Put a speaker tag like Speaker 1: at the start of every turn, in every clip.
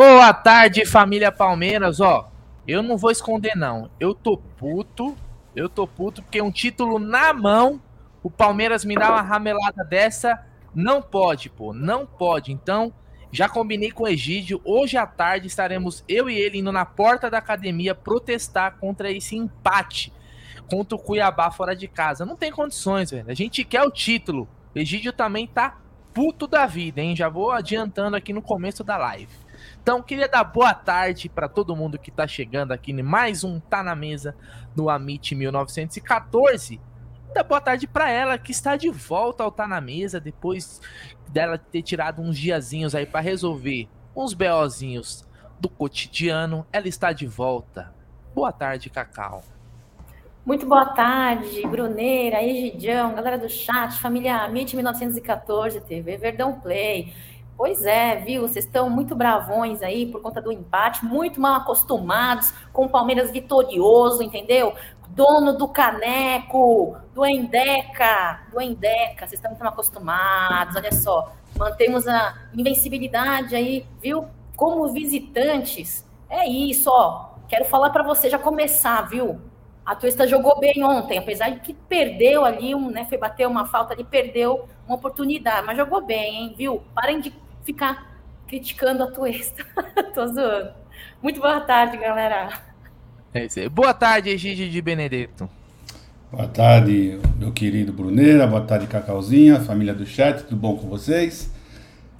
Speaker 1: Boa tarde, família Palmeiras. Ó, eu não vou esconder, não. Eu tô puto. Eu tô puto porque um título na mão, o Palmeiras me dá uma ramelada dessa. Não pode, pô. Não pode. Então, já combinei com o Egídio. Hoje à tarde estaremos eu e ele indo na porta da academia protestar contra esse empate contra o Cuiabá fora de casa. Não tem condições, velho. A gente quer o título. O Egídio também tá puto da vida, hein? Já vou adiantando aqui no começo da live. Então, queria dar boa tarde para todo mundo que está chegando aqui em mais um Tá na Mesa no Amit 1914. Dar boa tarde para ela que está de volta ao Tá na Mesa depois dela ter tirado uns diazinhos aí para resolver uns BOzinhos do cotidiano. Ela está de volta. Boa tarde, Cacau.
Speaker 2: Muito boa tarde, Bruneira, Egidião, galera do chat, família Amit 1914, TV Verdão Play. Pois é, viu? Vocês estão muito bravões aí por conta do empate, muito mal acostumados com o Palmeiras vitorioso, entendeu? Dono do caneco, do Endeca, do Endeca, vocês estão muito mal acostumados, olha só. Mantemos a invencibilidade aí, viu? Como visitantes. É isso, ó. Quero falar para você já começar, viu? A Tuesta jogou bem ontem, apesar de que perdeu ali, um, né, foi bater uma falta ali, perdeu uma oportunidade, mas jogou bem, hein, viu? Parem de ficar criticando a Tuesta. Tô zoando. Muito boa tarde, galera.
Speaker 1: É isso aí. Boa tarde, Egídio de Benedetto.
Speaker 3: Boa tarde, meu querido Bruneira. Boa tarde, Cacauzinha, família do chat. Tudo bom com vocês?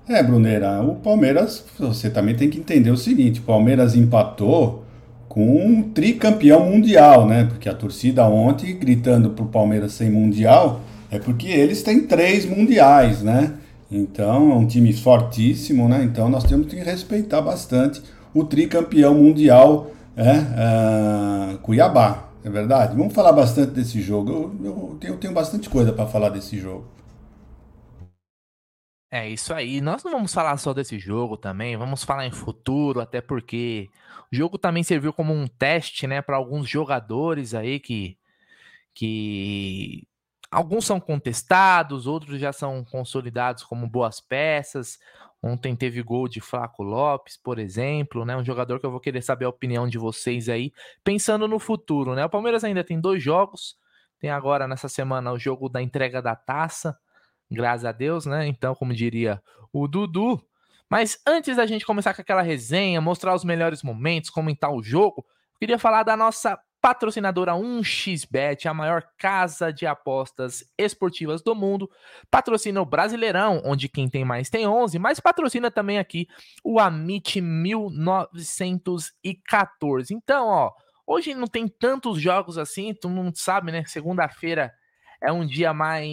Speaker 3: É, Bruneira, o Palmeiras, você também tem que entender o seguinte: o Palmeiras empatou com um tricampeão mundial, né? Porque a torcida ontem gritando pro Palmeiras sem mundial é porque eles têm três mundiais, né? Então, é um time fortíssimo, né? Então, nós temos que respeitar bastante o tricampeão mundial é, uh, Cuiabá, é verdade? Vamos falar bastante desse jogo. Eu, eu tenho, tenho bastante coisa para falar desse jogo.
Speaker 1: É isso aí. Nós não vamos falar só desse jogo também, vamos falar em futuro, até porque o jogo também serviu como um teste, né, para alguns jogadores aí que que Alguns são contestados, outros já são consolidados como boas peças. Ontem teve gol de Flaco Lopes, por exemplo, né? Um jogador que eu vou querer saber a opinião de vocês aí, pensando no futuro, né? O Palmeiras ainda tem dois jogos. Tem agora nessa semana o jogo da entrega da taça, graças a Deus, né? Então, como diria o Dudu. Mas antes da gente começar com aquela resenha, mostrar os melhores momentos, comentar o jogo, eu queria falar da nossa patrocinadora 1xBet, a maior casa de apostas esportivas do mundo, patrocina o Brasileirão, onde quem tem mais tem 11, mas patrocina também aqui o Amit 1914. Então, ó, hoje não tem tantos jogos assim, tu não sabe, né? Segunda-feira é um dia mais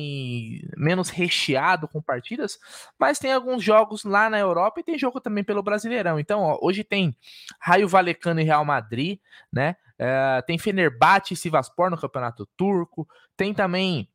Speaker 1: menos recheado com partidas, mas tem alguns jogos lá na Europa e tem jogo também pelo Brasileirão. Então, ó, hoje tem Raio Valecano e Real Madrid, né? É, tem Fenerbahçe e Sivaspor no Campeonato Turco. Tem também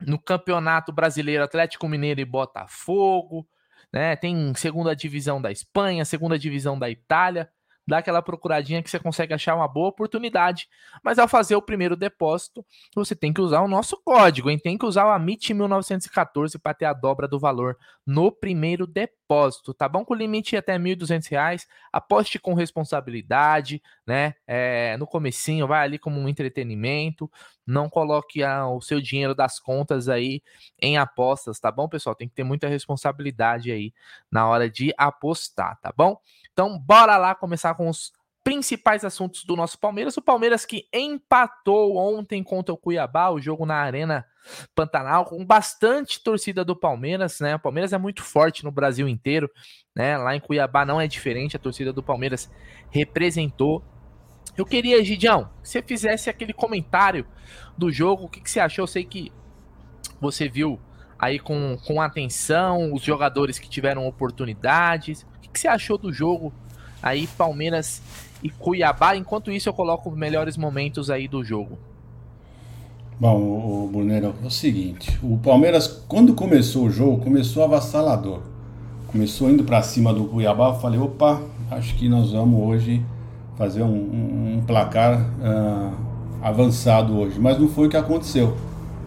Speaker 1: no Campeonato Brasileiro Atlético Mineiro e Botafogo. Né? Tem segunda divisão da Espanha, segunda divisão da Itália dá aquela procuradinha que você consegue achar uma boa oportunidade. Mas ao fazer o primeiro depósito, você tem que usar o nosso código, hein? Tem que usar o AMIT 1914 para ter a dobra do valor no primeiro depósito, tá bom? Com limite até R$ 1.200. Aposte com responsabilidade, né? É, no comecinho, vai ali como um entretenimento. Não coloque a, o seu dinheiro das contas aí em apostas, tá bom, pessoal? Tem que ter muita responsabilidade aí na hora de apostar, tá bom? Então, bora lá começar com os principais assuntos do nosso Palmeiras. O Palmeiras que empatou ontem contra o Cuiabá, o jogo na Arena Pantanal, com bastante torcida do Palmeiras, né? O Palmeiras é muito forte no Brasil inteiro, né? Lá em Cuiabá não é diferente, a torcida do Palmeiras representou. Eu queria, Gidião, que você fizesse aquele comentário do jogo, o que, que você achou? Eu sei que você viu aí com, com atenção os jogadores que tiveram oportunidades que você achou do jogo aí, Palmeiras e Cuiabá? Enquanto isso, eu coloco os melhores momentos aí do jogo.
Speaker 3: Bom, o Brunero, é o seguinte: o Palmeiras, quando começou o jogo, começou avassalador. Começou indo para cima do Cuiabá. Eu falei, opa, acho que nós vamos hoje fazer um, um, um placar uh, avançado hoje. Mas não foi o que aconteceu.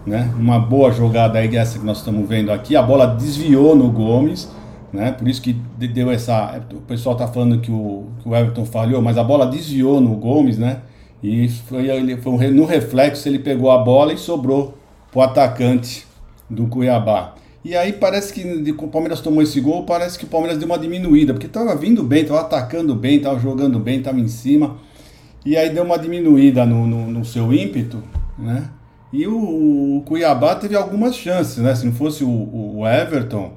Speaker 3: Né? Uma boa jogada aí, essa que nós estamos vendo aqui. A bola desviou no Gomes né? Por isso que deu essa. O pessoal tá falando que o, que o Everton falhou, mas a bola desviou no Gomes, né? E foi, ele, foi no reflexo ele pegou a bola e sobrou pro atacante do Cuiabá. E aí parece que o Palmeiras tomou esse gol, parece que o Palmeiras deu uma diminuída, porque estava vindo bem, estava atacando bem, estava jogando bem, estava em cima. E aí deu uma diminuída no, no, no seu ímpeto, né? E o, o, Cuiabá teve algumas chances, né? Se não fosse o, o Everton,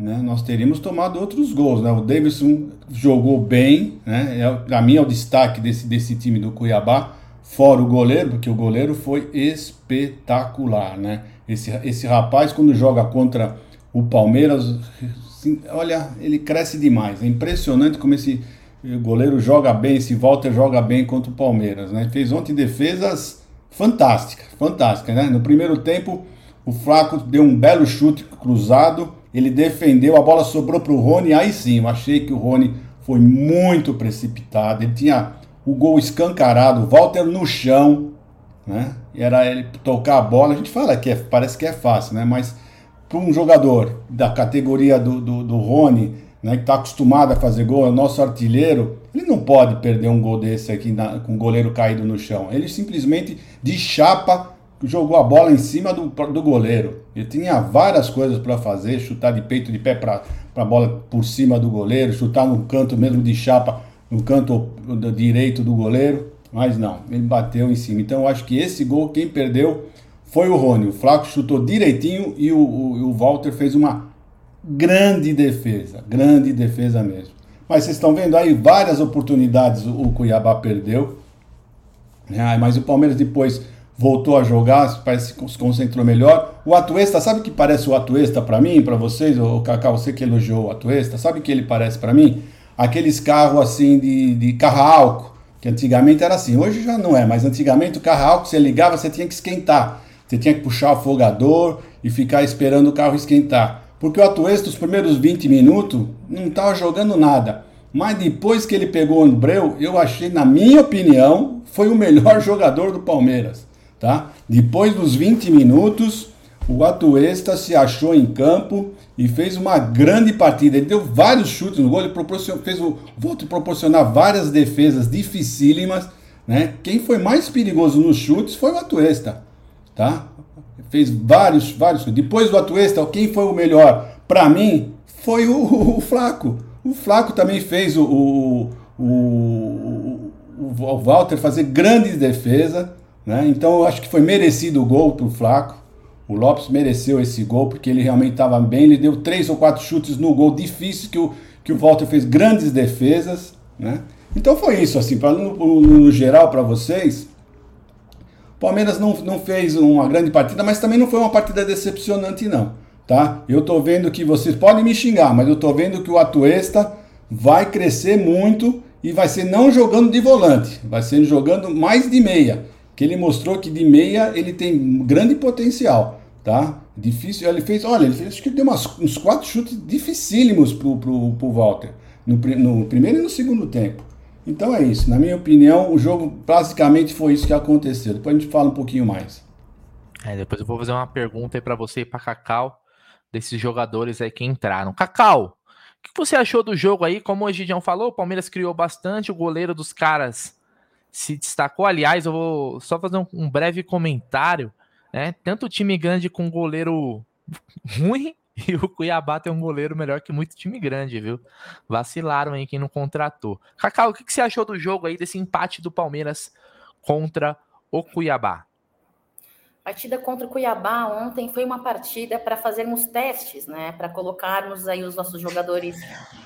Speaker 3: né, nós teríamos tomado outros gols, né? O Davidson jogou bem, né? É, Para mim é o destaque desse, desse time do Cuiabá, fora o goleiro, porque o goleiro foi espetacular, né? Esse, esse rapaz, quando joga contra o Palmeiras, assim, olha, ele cresce demais. É impressionante como esse goleiro joga bem, esse Walter joga bem contra o Palmeiras. Né? Fez ontem defesas fantásticas, fantásticas. Né? No primeiro tempo, o Flaco deu um belo chute cruzado, ele defendeu, a bola sobrou para o Rony. Aí sim, eu achei que o Rony foi muito precipitado. Ele tinha o gol escancarado, o Walter no chão, né? Era ele tocar a bola. A gente fala que é, parece que é fácil, né? Mas para um jogador da categoria do, do, do Rony, né, que está acostumado a fazer gol, é o nosso artilheiro, ele não pode perder um gol desse aqui na, com o goleiro caído no chão. Ele simplesmente de chapa jogou a bola em cima do, do goleiro. Ele tinha várias coisas para fazer, chutar de peito de pé para a bola por cima do goleiro, chutar no canto mesmo de chapa, no canto direito do goleiro. Mas não, ele bateu em cima. Então eu acho que esse gol, quem perdeu foi o Rony. O Flaco chutou direitinho e o, o, o Walter fez uma grande defesa. Grande defesa mesmo. Mas vocês estão vendo aí várias oportunidades o, Cuiabá perdeu. Mas o Palmeiras depois voltou a jogar, parece que se concentrou melhor. O Atuesta, sabe que parece o Atuesta para mim, para vocês? O Cacau, você que elogiou o Atuesta, sabe que ele parece para mim? Aqueles carros assim de, de carro álcool que antigamente era assim, hoje já não é, mas antigamente o carro álcool, você ligava, você tinha que esquentar. Você tinha que puxar o afogador e ficar esperando o carro esquentar. Porque o Atuesta, os primeiros 20 minutos, não estava jogando nada. Mas depois que ele pegou o Andreu, eu achei, na minha opinião, foi o melhor jogador do Palmeiras. Tá? Depois dos 20 minutos, o Atuesta se achou em campo e fez uma grande partida. Ele deu vários chutes no gol, ele fez o Volto proporcionar várias defesas dificílimas. Né? Quem foi mais perigoso nos chutes foi o Atuesta. Tá? Fez vários, vários. Depois do Atuesta, quem foi o melhor? Para mim, foi o, o, o, Flaco. O Flaco também fez o, o, o, o Walter fazer grandes defesas. Né? Então eu acho que foi merecido o gol pro Flaco. O Lopes mereceu esse gol porque ele realmente estava bem. Ele deu três ou quatro chutes no gol difícil que o, que o Walter fez grandes defesas, né? Então foi isso, assim, para no, no, no, geral para vocês. O Palmeiras não, não fez uma grande partida, mas também não foi uma partida decepcionante, não. Tá? Eu tô vendo que vocês podem me xingar, mas eu tô vendo que o Atuesta vai crescer muito e vai ser não jogando de volante, vai ser jogando mais de meia. Que ele mostrou que de meia ele tem grande potencial tá? Difícil. Ele fez, olha, ele fez, acho que deu umas, uns quatro chutes dificílimos pro, pro, pro Walter, no, no primeiro e no segundo tempo. Então é isso. Na minha opinião, o jogo basicamente foi isso que aconteceu. Depois a gente fala um pouquinho mais.
Speaker 1: É, depois eu vou fazer uma pergunta aí para você e para Cacau desses jogadores aí que entraram. Cacau, o que você achou do jogo aí? Como o Gidião falou, o Palmeiras criou bastante, o goleiro dos caras se destacou. Aliás, eu vou só fazer um, um breve comentário né? Tanto time grande com goleiro ruim e o Cuiabá tem um goleiro melhor que muito time grande, viu? Vacilaram aí quem não contratou. Cacau, o que você achou do jogo aí, desse empate do Palmeiras contra o Cuiabá?
Speaker 2: Partida contra o Cuiabá ontem foi uma partida para fazermos testes, né? Para colocarmos aí os nossos jogadores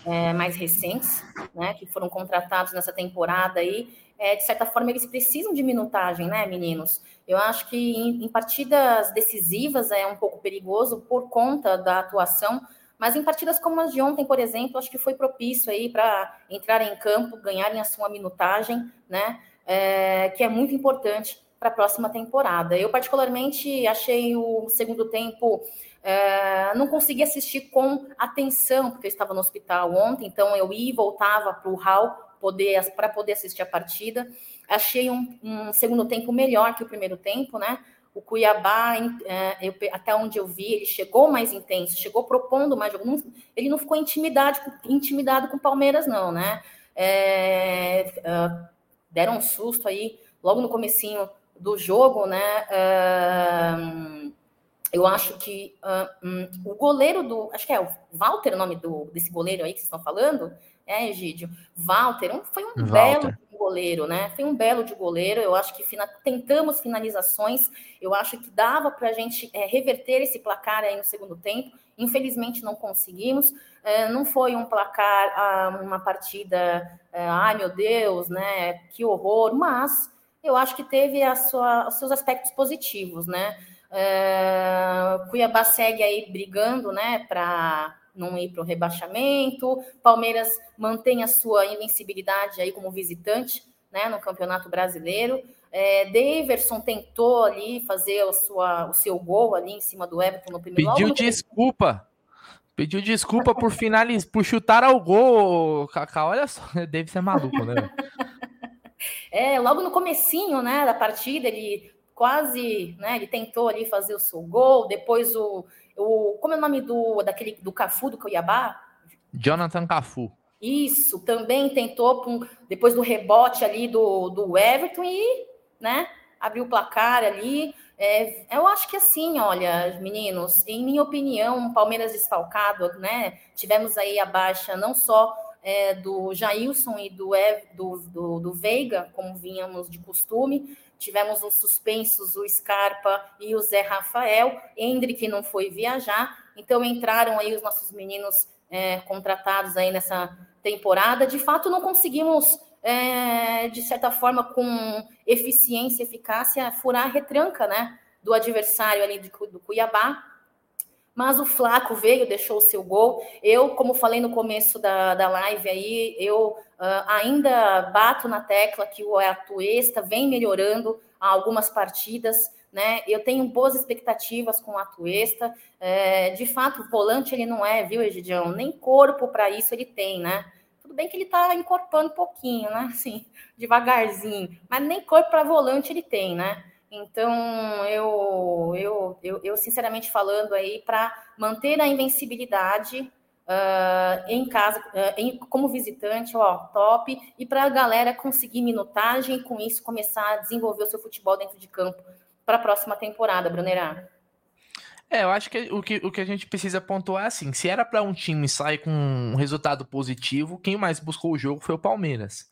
Speaker 2: é, mais recentes, né? Que foram contratados nessa temporada aí. É, de certa forma, eles precisam de minutagem, né, meninos? Eu acho que em, em partidas decisivas é um pouco perigoso por conta da atuação, mas em partidas como as de ontem, por exemplo, acho que foi propício aí para entrarem em campo, ganharem a sua minutagem, né? É, que é muito importante para a próxima temporada. Eu, particularmente, achei o segundo tempo. É, não consegui assistir com atenção, porque eu estava no hospital ontem, então eu ia e voltava para o hall poder, para poder assistir a partida. Achei um, um, segundo tempo melhor que o primeiro tempo, né? O Cuiabá, é, eu, até onde eu vi, ele chegou mais intenso, chegou propondo mais jogo. Ele não ficou intimidado, intimidado com o Palmeiras, não, né? É, uh, deram um susto aí logo no comecinho do jogo, né? Uh, eu acho que uh, um, o goleiro do. Acho que é o Walter, o nome do, desse goleiro aí que vocês estão falando, é, Egídio? Walter, um, foi um Walter. belo goleiro, né? Foi um belo de goleiro. Eu acho que fina, tentamos finalizações. Eu acho que dava para a gente é, reverter esse placar aí no segundo tempo. Infelizmente não conseguimos. É, não foi um placar, ah, uma partida, é, ai meu Deus, né? Que horror. Mas eu acho que teve a sua, os seus aspectos positivos, né? É, Cuiabá segue aí brigando, né, para não ir para o rebaixamento. Palmeiras mantém a sua invencibilidade aí como visitante, né, no Campeonato Brasileiro. É, Daverson tentou ali fazer a sua, o seu gol ali em cima do Everton no primeiro
Speaker 1: Pediu
Speaker 2: logo
Speaker 1: desculpa. Pediu desculpa por finalizar, por chutar ao gol. Cacá, olha só, deve ser maluco, né?
Speaker 2: É, logo no comecinho, né, da partida, ele quase, né, ele tentou ali fazer o seu gol, depois o, o como é o nome do daquele do Cafu do Cuiabá?
Speaker 1: Jonathan Cafu.
Speaker 2: Isso, também tentou depois do rebote ali do, do Everton e, né, abriu o placar ali. É, eu acho que assim, olha, meninos, em minha opinião, Palmeiras desfalcado, né? Tivemos aí a baixa não só é, do Jailson e do, do, do, do Veiga, como vínhamos de costume, tivemos os suspensos, o Scarpa e o Zé Rafael, Hendrick não foi viajar, então entraram aí os nossos meninos é, contratados aí nessa temporada. De fato, não conseguimos, é, de certa forma, com eficiência, eficácia, furar a retranca né, do adversário ali do, do Cuiabá, mas o Flaco veio, deixou o seu gol. Eu, como falei no começo da, da live aí, eu uh, ainda bato na tecla que o Atuesta vem melhorando algumas partidas, né? Eu tenho boas expectativas com o Atuesta. É, de fato, volante ele não é, viu, Egidião? Nem corpo para isso ele tem, né? Tudo bem que ele está encorpando um pouquinho, né? Assim, devagarzinho, mas nem corpo para volante ele tem, né? Então, eu, eu, eu, eu sinceramente falando aí, para manter a invencibilidade uh, em casa, uh, em, como visitante, ó, top, e para a galera conseguir minutagem e com isso começar a desenvolver o seu futebol dentro de campo para a próxima temporada, Brunerá.
Speaker 1: É, eu acho que o, que o que a gente precisa pontuar é assim: se era para um time sair com um resultado positivo, quem mais buscou o jogo foi o Palmeiras.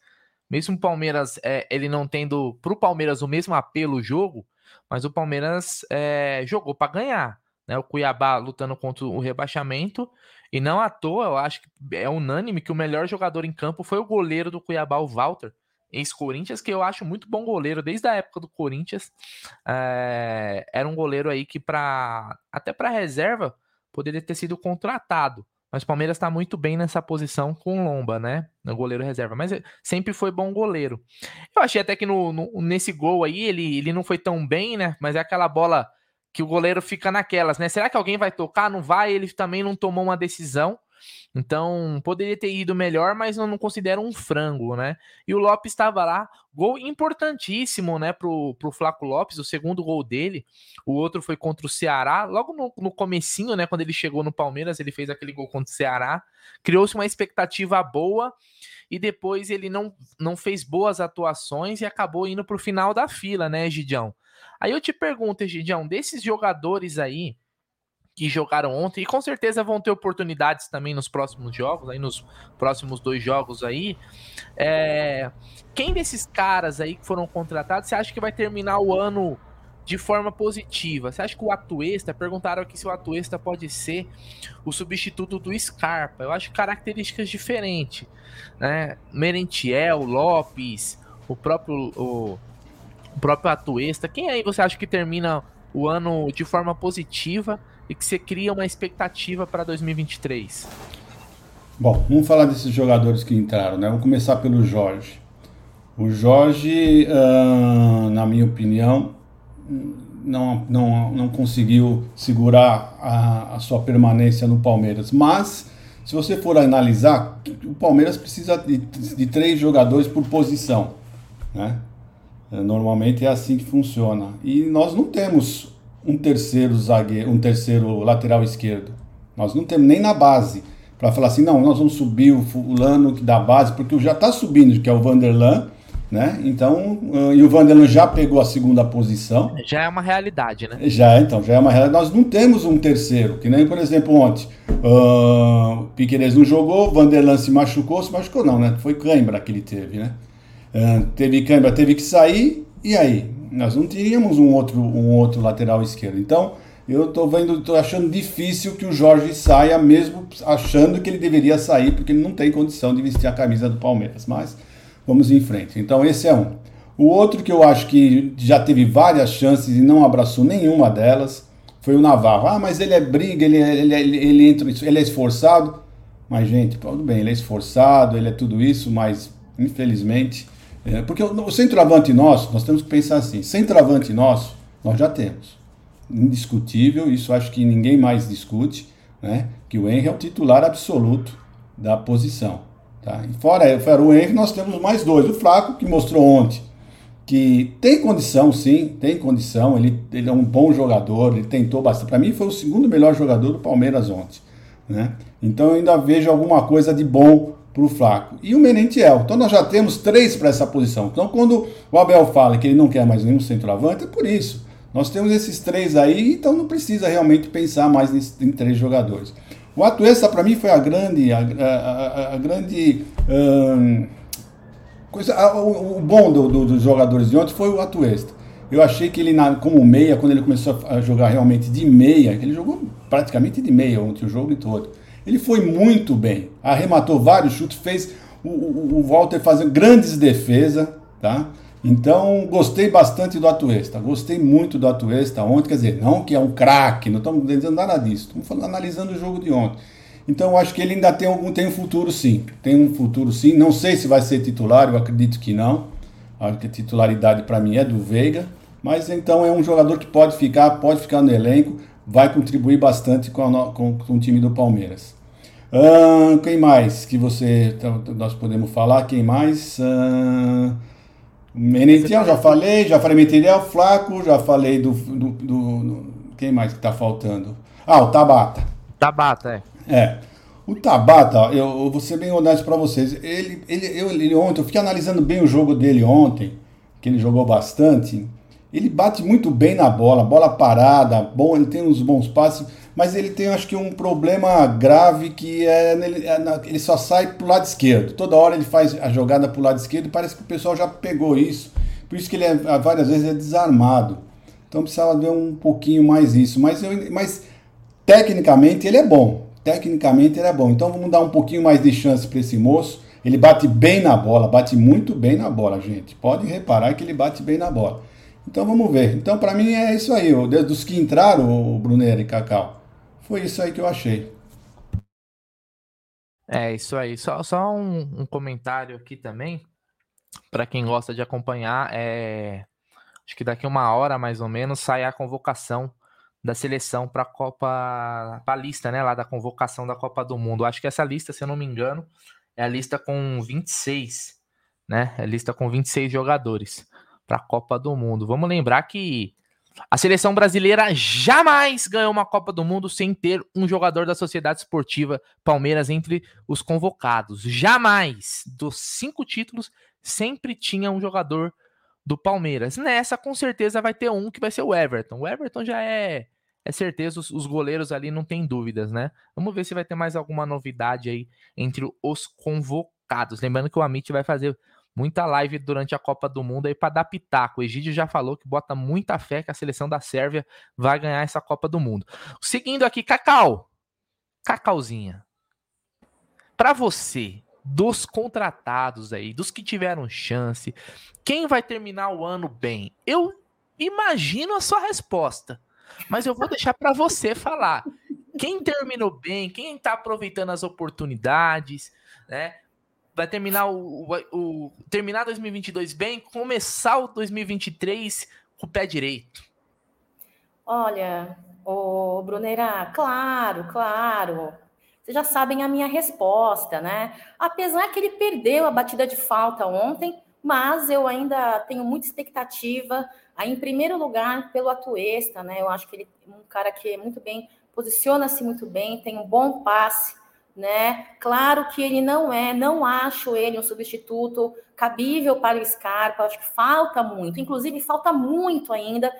Speaker 1: Mesmo o Palmeiras, é, ele não tendo para o Palmeiras o mesmo apelo o jogo, mas o Palmeiras é, jogou para ganhar. Né? O Cuiabá lutando contra o rebaixamento. E não à toa, eu acho que é unânime que o melhor jogador em campo foi o goleiro do Cuiabá, o Walter, ex-Corinthians, que eu acho muito bom goleiro desde a época do Corinthians. É, era um goleiro aí que, para até para reserva, poderia ter sido contratado. Mas o Palmeiras está muito bem nessa posição com Lomba, né? No goleiro reserva. Mas sempre foi bom goleiro. Eu achei até que no, no, nesse gol aí ele, ele não foi tão bem, né? Mas é aquela bola que o goleiro fica naquelas, né? Será que alguém vai tocar? Não vai. Ele também não tomou uma decisão. Então, poderia ter ido melhor, mas eu não considero um frango, né? E o Lopes estava lá, gol importantíssimo, né, pro, pro Flaco Lopes, o segundo gol dele. O outro foi contra o Ceará, logo no, no comecinho, né, quando ele chegou no Palmeiras, ele fez aquele gol contra o Ceará. Criou-se uma expectativa boa e depois ele não, não fez boas atuações e acabou indo pro final da fila, né, Gidião? Aí eu te pergunto, Gidião, desses jogadores aí, que jogaram ontem e com certeza vão ter oportunidades também nos próximos jogos, aí nos próximos dois jogos aí. É... Quem desses caras aí que foram contratados, você acha que vai terminar o ano de forma positiva? Você acha que o Atuesta, perguntaram aqui se o Atuesta pode ser o substituto do Scarpa? Eu acho características diferentes, né? Merentiel, Lopes, o próprio o, o próprio Atuesta. Quem aí você acha que termina o ano de forma positiva? E que você cria uma expectativa para 2023?
Speaker 3: Bom, vamos falar desses jogadores que entraram, né? Vamos começar pelo Jorge. O Jorge, uh, na minha opinião, não, não, não conseguiu segurar a, a sua permanência no Palmeiras. Mas, se você for analisar, o Palmeiras precisa de, de três jogadores por posição, né? Normalmente é assim que funciona. E nós não temos um terceiro zagueiro, um terceiro lateral esquerdo. Nós não temos nem na base para falar assim, não, nós vamos subir o fulano da base, porque já está subindo, que é o Vanderlan, né? Então, e o Vanderlan já pegou a segunda posição.
Speaker 1: Já é uma realidade, né?
Speaker 3: Já, então, já é uma realidade. Nós não temos um terceiro, que nem, por exemplo, ontem. Uh, Piqueires não jogou, Vanderlan se machucou, se machucou não, né? Foi cãibra que ele teve, né? Uh, teve cãibra, teve que sair, e aí? Nós não teríamos um outro, um outro lateral esquerdo. Então, eu estou vendo, tô achando difícil que o Jorge saia, mesmo achando que ele deveria sair, porque ele não tem condição de vestir a camisa do Palmeiras. Mas vamos em frente. Então esse é um. O outro que eu acho que já teve várias chances e não abraçou nenhuma delas foi o Navarro. Ah, mas ele é briga, ele, ele, ele, ele, entra, ele é esforçado. Mas, gente, tudo bem, ele é esforçado, ele é tudo isso, mas infelizmente. É, porque o, o centroavante nosso, nós temos que pensar assim: centroavante nosso, nós já temos. Indiscutível, isso acho que ninguém mais discute, né? Que o Henry é o titular absoluto da posição. Tá? E fora, fora o Henry, nós temos mais dois. O Flaco, que mostrou ontem que tem condição, sim, tem condição. Ele, ele é um bom jogador, ele tentou bastante. Para mim, foi o segundo melhor jogador do Palmeiras ontem. Né? Então, eu ainda vejo alguma coisa de bom para o Flaco. E o Menentiel. Então, nós já temos três para essa posição. Então, quando o Abel fala que ele não quer mais nenhum centroavante, é por isso. Nós temos esses três aí, então não precisa realmente pensar mais em três jogadores. O Atuesta, para mim, foi a grande. A, a, a grande. Hum, coisa, a, o, o, bom do, do, dos jogadores de ontem foi o Atuesta. Eu achei que ele, na, como meia, quando ele começou a jogar realmente de meia, ele jogou praticamente de meia ontem, o jogo todo. Ele foi muito bem, arrematou vários chutes, fez o, o, o Walter fazendo grandes defesas, tá? Então, gostei bastante do Atuesta. Gostei muito do Atuesta ontem. Quer dizer, não que é um craque, não estamos dizendo nada disso. Estamos falando, analisando o jogo de ontem. Então, acho que ele ainda tem, algum, tem um futuro sim. Tem um futuro sim. Não sei se vai ser titular, eu acredito que não. A titularidade para mim é do Veiga. Mas então é um jogador que pode ficar, pode ficar no elenco, vai contribuir bastante com, a, com, com o time do Palmeiras. Uh, quem mais que você então, nós podemos falar? Quem mais? Uh, Menentiel, já falei, já falei Menentiel, Flaco, já falei do, do, do, do, Quem mais que tá faltando? Ah, o Tabata.
Speaker 1: Tabata,
Speaker 3: é. É. O Tabata, eu, eu vou ser bem honesto para vocês. Ele, ele, eu, ele ontem, eu fiquei analisando bem o jogo dele ontem, que ele jogou bastante. Ele bate muito bem na bola, bola parada, bom, ele tem uns bons passes mas ele tem, acho que, um problema grave que é, ele, é ele só sai pro lado esquerdo. Toda hora ele faz a jogada pro lado esquerdo e parece que o pessoal já pegou isso. Por isso que ele é, várias vezes é desarmado. Então precisava ver um pouquinho mais isso. Mas, eu, mas tecnicamente ele é bom. Tecnicamente ele é bom. Então vamos dar um pouquinho mais de chance para esse moço. Ele bate bem na bola, bate muito bem na bola, gente. Pode reparar que ele bate bem na bola. Então vamos ver. Então para mim é isso aí. Dos que entraram, o Brunera e Cacau. Foi isso aí que eu achei.
Speaker 1: É, isso aí. Só, só um, um comentário aqui também, para quem gosta de acompanhar, é... acho que daqui uma hora mais ou menos sai a convocação da seleção para a Copa, para a lista, né, lá da convocação da Copa do Mundo. Acho que essa lista, se eu não me engano, é a lista com 26, né? É a lista com 26 jogadores para a Copa do Mundo. Vamos lembrar que a seleção brasileira jamais ganhou uma Copa do Mundo sem ter um jogador da Sociedade Esportiva Palmeiras entre os convocados. Jamais. Dos cinco títulos, sempre tinha um jogador do Palmeiras. Nessa, com certeza, vai ter um que vai ser o Everton. O Everton já é, é certeza, os, os goleiros ali não tem dúvidas, né? Vamos ver se vai ter mais alguma novidade aí entre os convocados. Lembrando que o Amit vai fazer muita live durante a Copa do Mundo aí para dar pitaco. O Egídio já falou que bota muita fé que a seleção da Sérvia vai ganhar essa Copa do Mundo. Seguindo aqui, Cacau. Cacauzinha. Para você, dos contratados aí, dos que tiveram chance, quem vai terminar o ano bem? Eu imagino a sua resposta, mas eu vou deixar para você falar. Quem terminou bem, quem está aproveitando as oportunidades, né? Vai terminar o, o, o, terminar 2022 bem, começar o 2023 com o pé direito?
Speaker 2: Olha, o Bruneira, claro, claro. Vocês já sabem a minha resposta, né? Apesar que ele perdeu a batida de falta ontem, mas eu ainda tenho muita expectativa. Aí, em primeiro lugar, pelo Atuesta, né? Eu acho que ele é um cara que é muito bem, posiciona-se muito bem, tem um bom passe, né? Claro que ele não é, não acho ele um substituto cabível para o Scarpa, acho que falta muito, inclusive falta muito ainda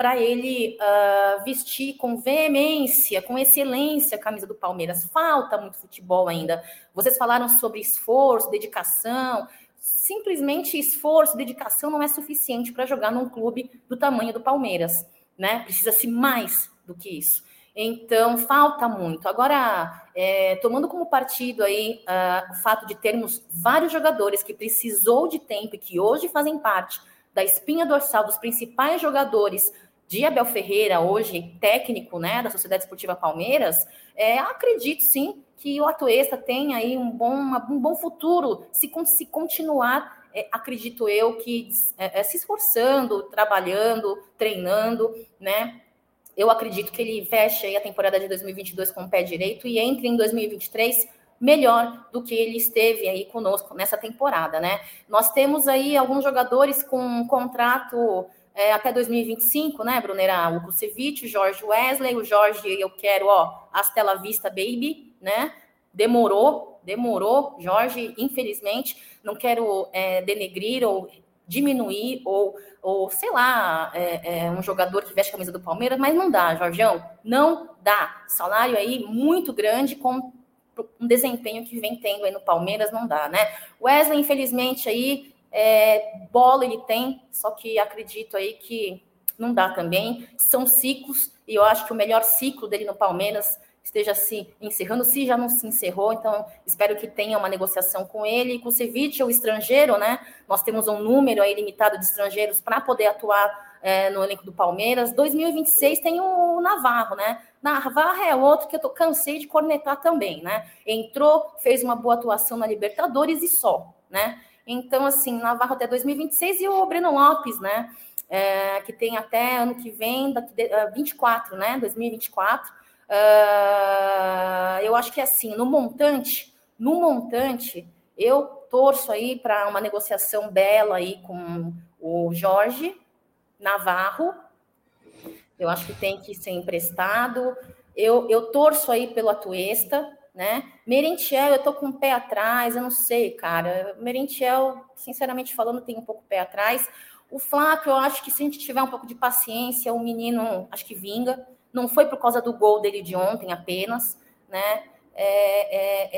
Speaker 2: para ele uh, vestir com veemência, com excelência a camisa do Palmeiras. Falta muito futebol ainda. Vocês falaram sobre esforço, dedicação. Simplesmente esforço, dedicação não é suficiente para jogar num clube do tamanho do Palmeiras, né? Precisa-se mais do que isso. Então, falta muito. Agora, é, tomando como partido aí uh, o fato de termos vários jogadores que precisou de tempo e que hoje fazem parte da espinha dorsal dos principais jogadores de Abel Ferreira, hoje técnico né, da Sociedade Esportiva Palmeiras, é, acredito sim que o Atuesta tem aí um bom, um bom futuro se, se continuar, é, acredito eu, que é, é se esforçando, trabalhando, treinando, né? Eu acredito que ele feche a temporada de 2022 com o pé direito e entre em 2023 melhor do que ele esteve aí conosco nessa temporada, né? Nós temos aí alguns jogadores com um contrato é, até 2025, né, Brunera? O Kusevich, o Jorge Wesley, o Jorge, eu quero, ó, Astela Vista Baby, né? Demorou, demorou, Jorge, infelizmente, não quero é, denegrir ou diminuir, ou, ou sei lá, é, é, um jogador que veste a camisa do Palmeiras, mas não dá, Jorgeão, não dá. Salário aí muito grande com um desempenho que vem tendo aí no Palmeiras, não dá, né? Wesley, infelizmente, aí é, bola ele tem, só que acredito aí que não dá também. São ciclos, e eu acho que o melhor ciclo dele no Palmeiras esteja se encerrando, se já não se encerrou, então espero que tenha uma negociação com ele. Com o Ceviche, o estrangeiro, né? Nós temos um número aí limitado de estrangeiros para poder atuar é, no elenco do Palmeiras. 2026 tem o Navarro, né? Navarro é outro que eu tô, cansei de cornetar também, né? Entrou, fez uma boa atuação na Libertadores e só, né? Então, assim, Navarro até 2026 e o Breno Lopes, né? É, que tem até ano que vem, daqui de, uh, 24, né? 2024. Uh, eu acho que assim, no montante, no montante, eu torço aí para uma negociação bela aí com o Jorge Navarro. Eu acho que tem que ser emprestado. Eu, eu torço aí pelo Atuesta, né? Merentiel, eu tô com o pé atrás, eu não sei, cara. Merentiel, sinceramente falando, tem um pouco o pé atrás. O Flávio, eu acho que se a gente tiver um pouco de paciência, o menino acho que vinga. Não foi por causa do gol dele de ontem apenas, né? É, é,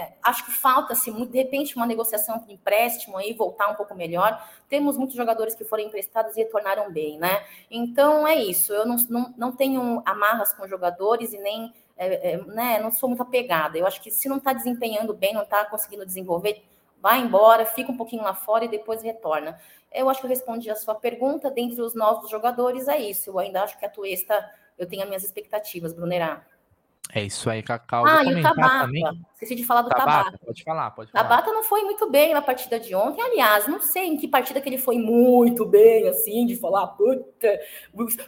Speaker 2: é, acho que falta-se, assim, de repente, uma negociação de empréstimo aí, voltar um pouco melhor. Temos muitos jogadores que foram emprestados e retornaram bem, né? Então é isso. Eu não, não, não tenho amarras com jogadores e nem é, é, né, não sou muito apegada. Eu acho que se não está desempenhando bem, não está conseguindo desenvolver, vai embora, fica um pouquinho lá fora e depois retorna. Eu acho que eu respondi a sua pergunta. Dentre os novos jogadores, é isso. Eu ainda acho que a Tuesta, eu tenho as minhas expectativas, Brunerá.
Speaker 1: É isso aí, Cacau.
Speaker 2: Ah, e o Tabata. Também. Esqueci de falar do Tabata. Tabata.
Speaker 1: Pode falar, pode falar.
Speaker 2: Tabata não foi muito bem na partida de ontem. Aliás, não sei em que partida que ele foi muito bem, assim, de falar, puta,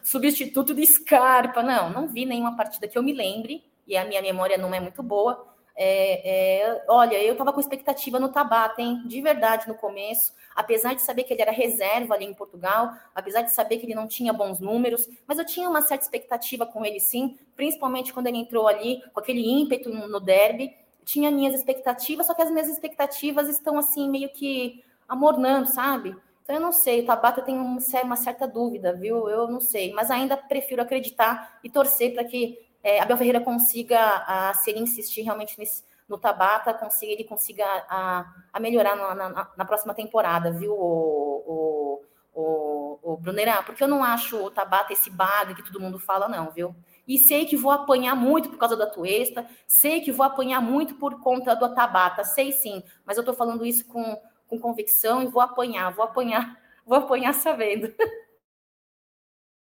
Speaker 2: substituto de Scarpa. Não, não vi nenhuma partida que eu me lembre, e a minha memória não é muito boa. É, é, olha, eu estava com expectativa no Tabata, hein? De verdade, no começo. Apesar de saber que ele era reserva ali em Portugal, apesar de saber que ele não tinha bons números, mas eu tinha uma certa expectativa com ele sim, principalmente quando ele entrou ali com aquele ímpeto no, derby. Tinha minhas expectativas, só que as minhas expectativas estão assim, meio que amornando, sabe? Então eu não sei, o Tabata tem uma certa dúvida, viu? Eu não sei, mas ainda prefiro acreditar e torcer para que é, Abel Ferreira consiga, a, se ele insistir realmente nesse, no Tabata, consiga, ele consiga a, a melhorar na, na, na, próxima temporada, viu, o, o, o, o Brunerá? Porque eu não acho o Tabata esse bag que todo mundo fala, não, viu? E sei que vou apanhar muito por causa da Tuesta, sei que vou apanhar muito por conta do Tabata, sei sim, mas eu tô falando isso com, com convicção e vou apanhar, vou apanhar, vou apanhar sabendo.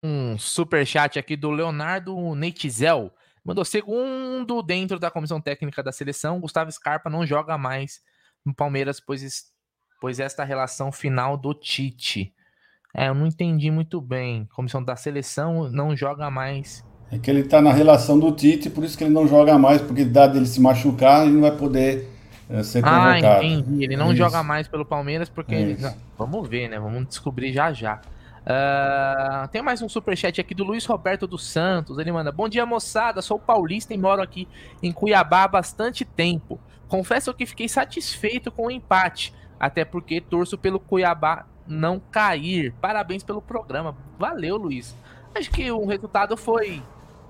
Speaker 1: um super chat aqui do Leonardo Neitizel. Mandou segundo dentro da comissão técnica da seleção. Gustavo Scarpa não joga mais no Palmeiras, pois, pois esta relação final do Tite. É, eu não entendi muito bem. Comissão da seleção não joga mais.
Speaker 3: É que ele tá na relação do Tite, por isso que ele não joga mais, porque dado ele se machucar, ele não vai poder é, ser convocado. Ah,
Speaker 1: entendi. Ele não Isso. joga mais pelo Palmeiras porque. Ele... Vamos ver, né? Vamos descobrir já já. Uh, tem mais um superchat aqui do Luiz Roberto dos Santos. Ele manda: Bom dia, moçada. Sou paulista e moro aqui em Cuiabá há bastante tempo. Confesso que fiquei satisfeito com o empate, até porque torço pelo Cuiabá não cair. Parabéns pelo programa. Valeu, Luiz. Acho que o resultado foi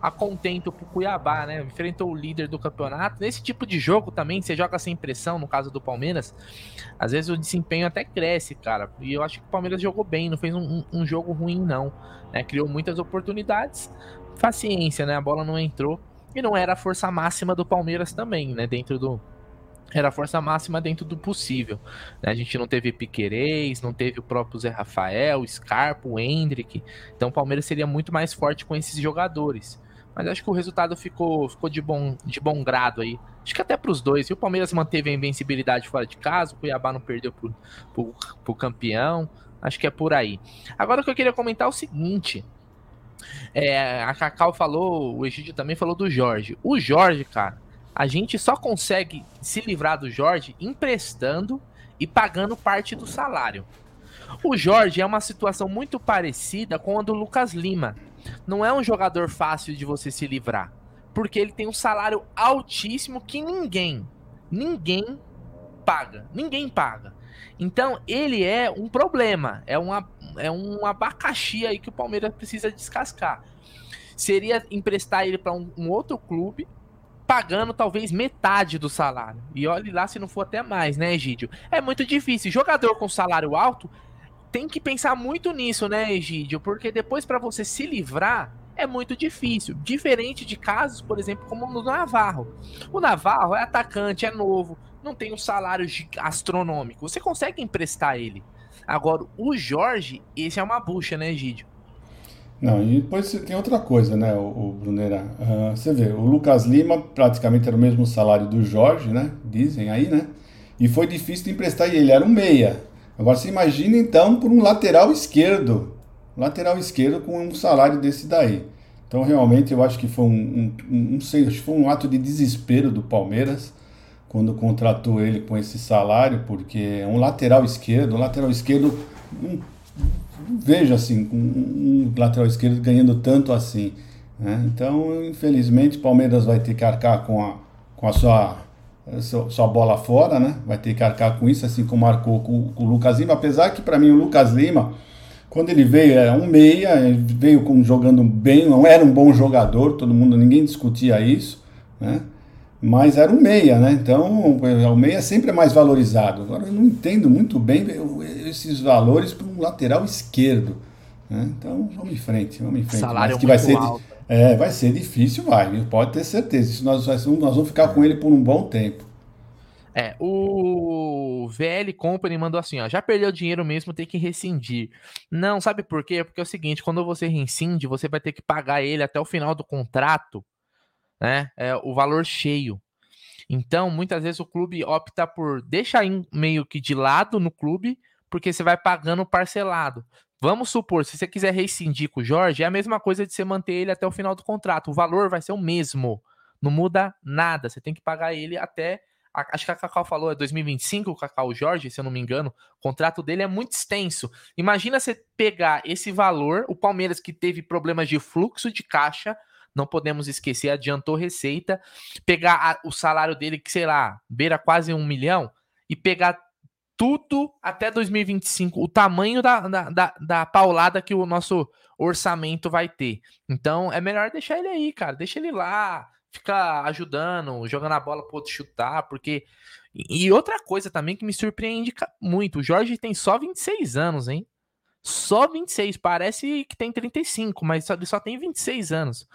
Speaker 1: a contento pro Cuiabá, né? Enfrentou o líder do campeonato. Nesse tipo de jogo também, você joga sem pressão, no caso do Palmeiras, às vezes o desempenho até cresce, cara. E eu acho que o Palmeiras jogou bem, não fez um, um jogo ruim, não. Né? Criou muitas oportunidades. Paciência, né? A bola não entrou. E não era a força máxima do Palmeiras também, né? Dentro do, era a força máxima dentro do possível. Né? A gente não teve Piquerez, não teve o próprio Zé Rafael, Scarpa, o Hendrick. Então o Palmeiras seria muito mais forte com esses jogadores. Mas acho que o resultado ficou, ficou de, bom, de bom grado aí. Acho que até para os dois. E o Palmeiras manteve a invencibilidade fora de casa, o Cuiabá não perdeu para o campeão. Acho que é por aí. Agora o que eu queria comentar é o seguinte. É, a Cacau falou, o Egídio também falou do Jorge. O Jorge, cara, a gente só consegue se livrar do Jorge emprestando e pagando parte do salário. O Jorge é uma situação muito parecida com a do Lucas Lima não é um jogador fácil de você se livrar. Porque ele tem um salário altíssimo que ninguém, ninguém paga. Ninguém paga. Então, ele é um problema. É, uma, é um abacaxi aí que o Palmeiras precisa descascar. Seria emprestar ele para um, um outro clube, pagando talvez metade do salário. E olhe lá se não for até mais, né, Egídio? É muito difícil. Jogador com salário alto tem que pensar muito nisso, né, Egídio? Porque depois para você se livrar é muito difícil. Diferente de casos, por exemplo, como no Navarro. O Navarro é atacante, é novo, não tem um salário astronômico. Você consegue emprestar ele. Agora, o Jorge, esse é uma bucha, né, Egídio?
Speaker 3: Não, e depois tem outra coisa, né, o, o Brunera? Uh, você vê, o Lucas Lima praticamente era o mesmo salário do Jorge, né? Dizem aí, né? E foi difícil de emprestar ele, era um meia. Agora você imagina então por um lateral esquerdo, lateral esquerdo com um salário desse daí. Então realmente eu acho que foi um, um, não sei, acho que foi um ato de desespero do Palmeiras quando contratou ele com esse salário, porque é um lateral esquerdo, um lateral esquerdo, um, veja assim, um, um, lateral esquerdo ganhando tanto assim. Né? Então, infelizmente, o Palmeiras vai ter que arcar com a, com a sua sua bola fora, né? Vai ter que arcar com isso, assim como marcou com, com o Lucas Lima. Apesar que, para mim, o Lucas Lima, quando ele veio, era um meia, ele veio como jogando bem, não era um bom jogador, todo mundo, ninguém discutia isso, né? Mas era um meia, né? Então, o meia sempre é mais valorizado. Agora, eu não entendo muito bem esses valores para um lateral esquerdo. Né? Então, vamos em frente, vamos em frente.
Speaker 1: Salário Mas que vai ser alto.
Speaker 3: É, vai ser difícil, vai. Pode ter certeza. Isso nós, nós vamos ficar com ele por um bom tempo.
Speaker 1: É, o VL Company mandou assim, ó, já perdeu dinheiro mesmo, tem que rescindir. Não, sabe por quê? Porque é o seguinte, quando você rescinde, você vai ter que pagar ele até o final do contrato, né? É, o valor cheio. Então, muitas vezes o clube opta por deixar meio que de lado no clube, porque você vai pagando parcelado. Vamos supor, se você quiser rescindir com o Jorge, é a mesma coisa de você manter ele até o final do contrato. O valor vai ser o mesmo. Não muda nada. Você tem que pagar ele até. Acho que a Cacau falou, é 2025 o Cacau Jorge, se eu não me engano. O contrato dele é muito extenso. Imagina você pegar esse valor, o Palmeiras que teve problemas de fluxo de caixa, não podemos esquecer, adiantou receita, pegar a, o salário dele, que sei lá, beira quase um milhão, e pegar tudo até 2025, o tamanho da, da, da, da, paulada que o nosso orçamento vai ter. Então é melhor deixar ele aí, cara. Deixa ele lá, ficar ajudando, jogando a bola pro outro chutar, porque. E outra coisa também que me surpreende muito: o Jorge tem só 26 anos, hein? Só 26, parece que tem 35, mas só, ele só tem 26 anos,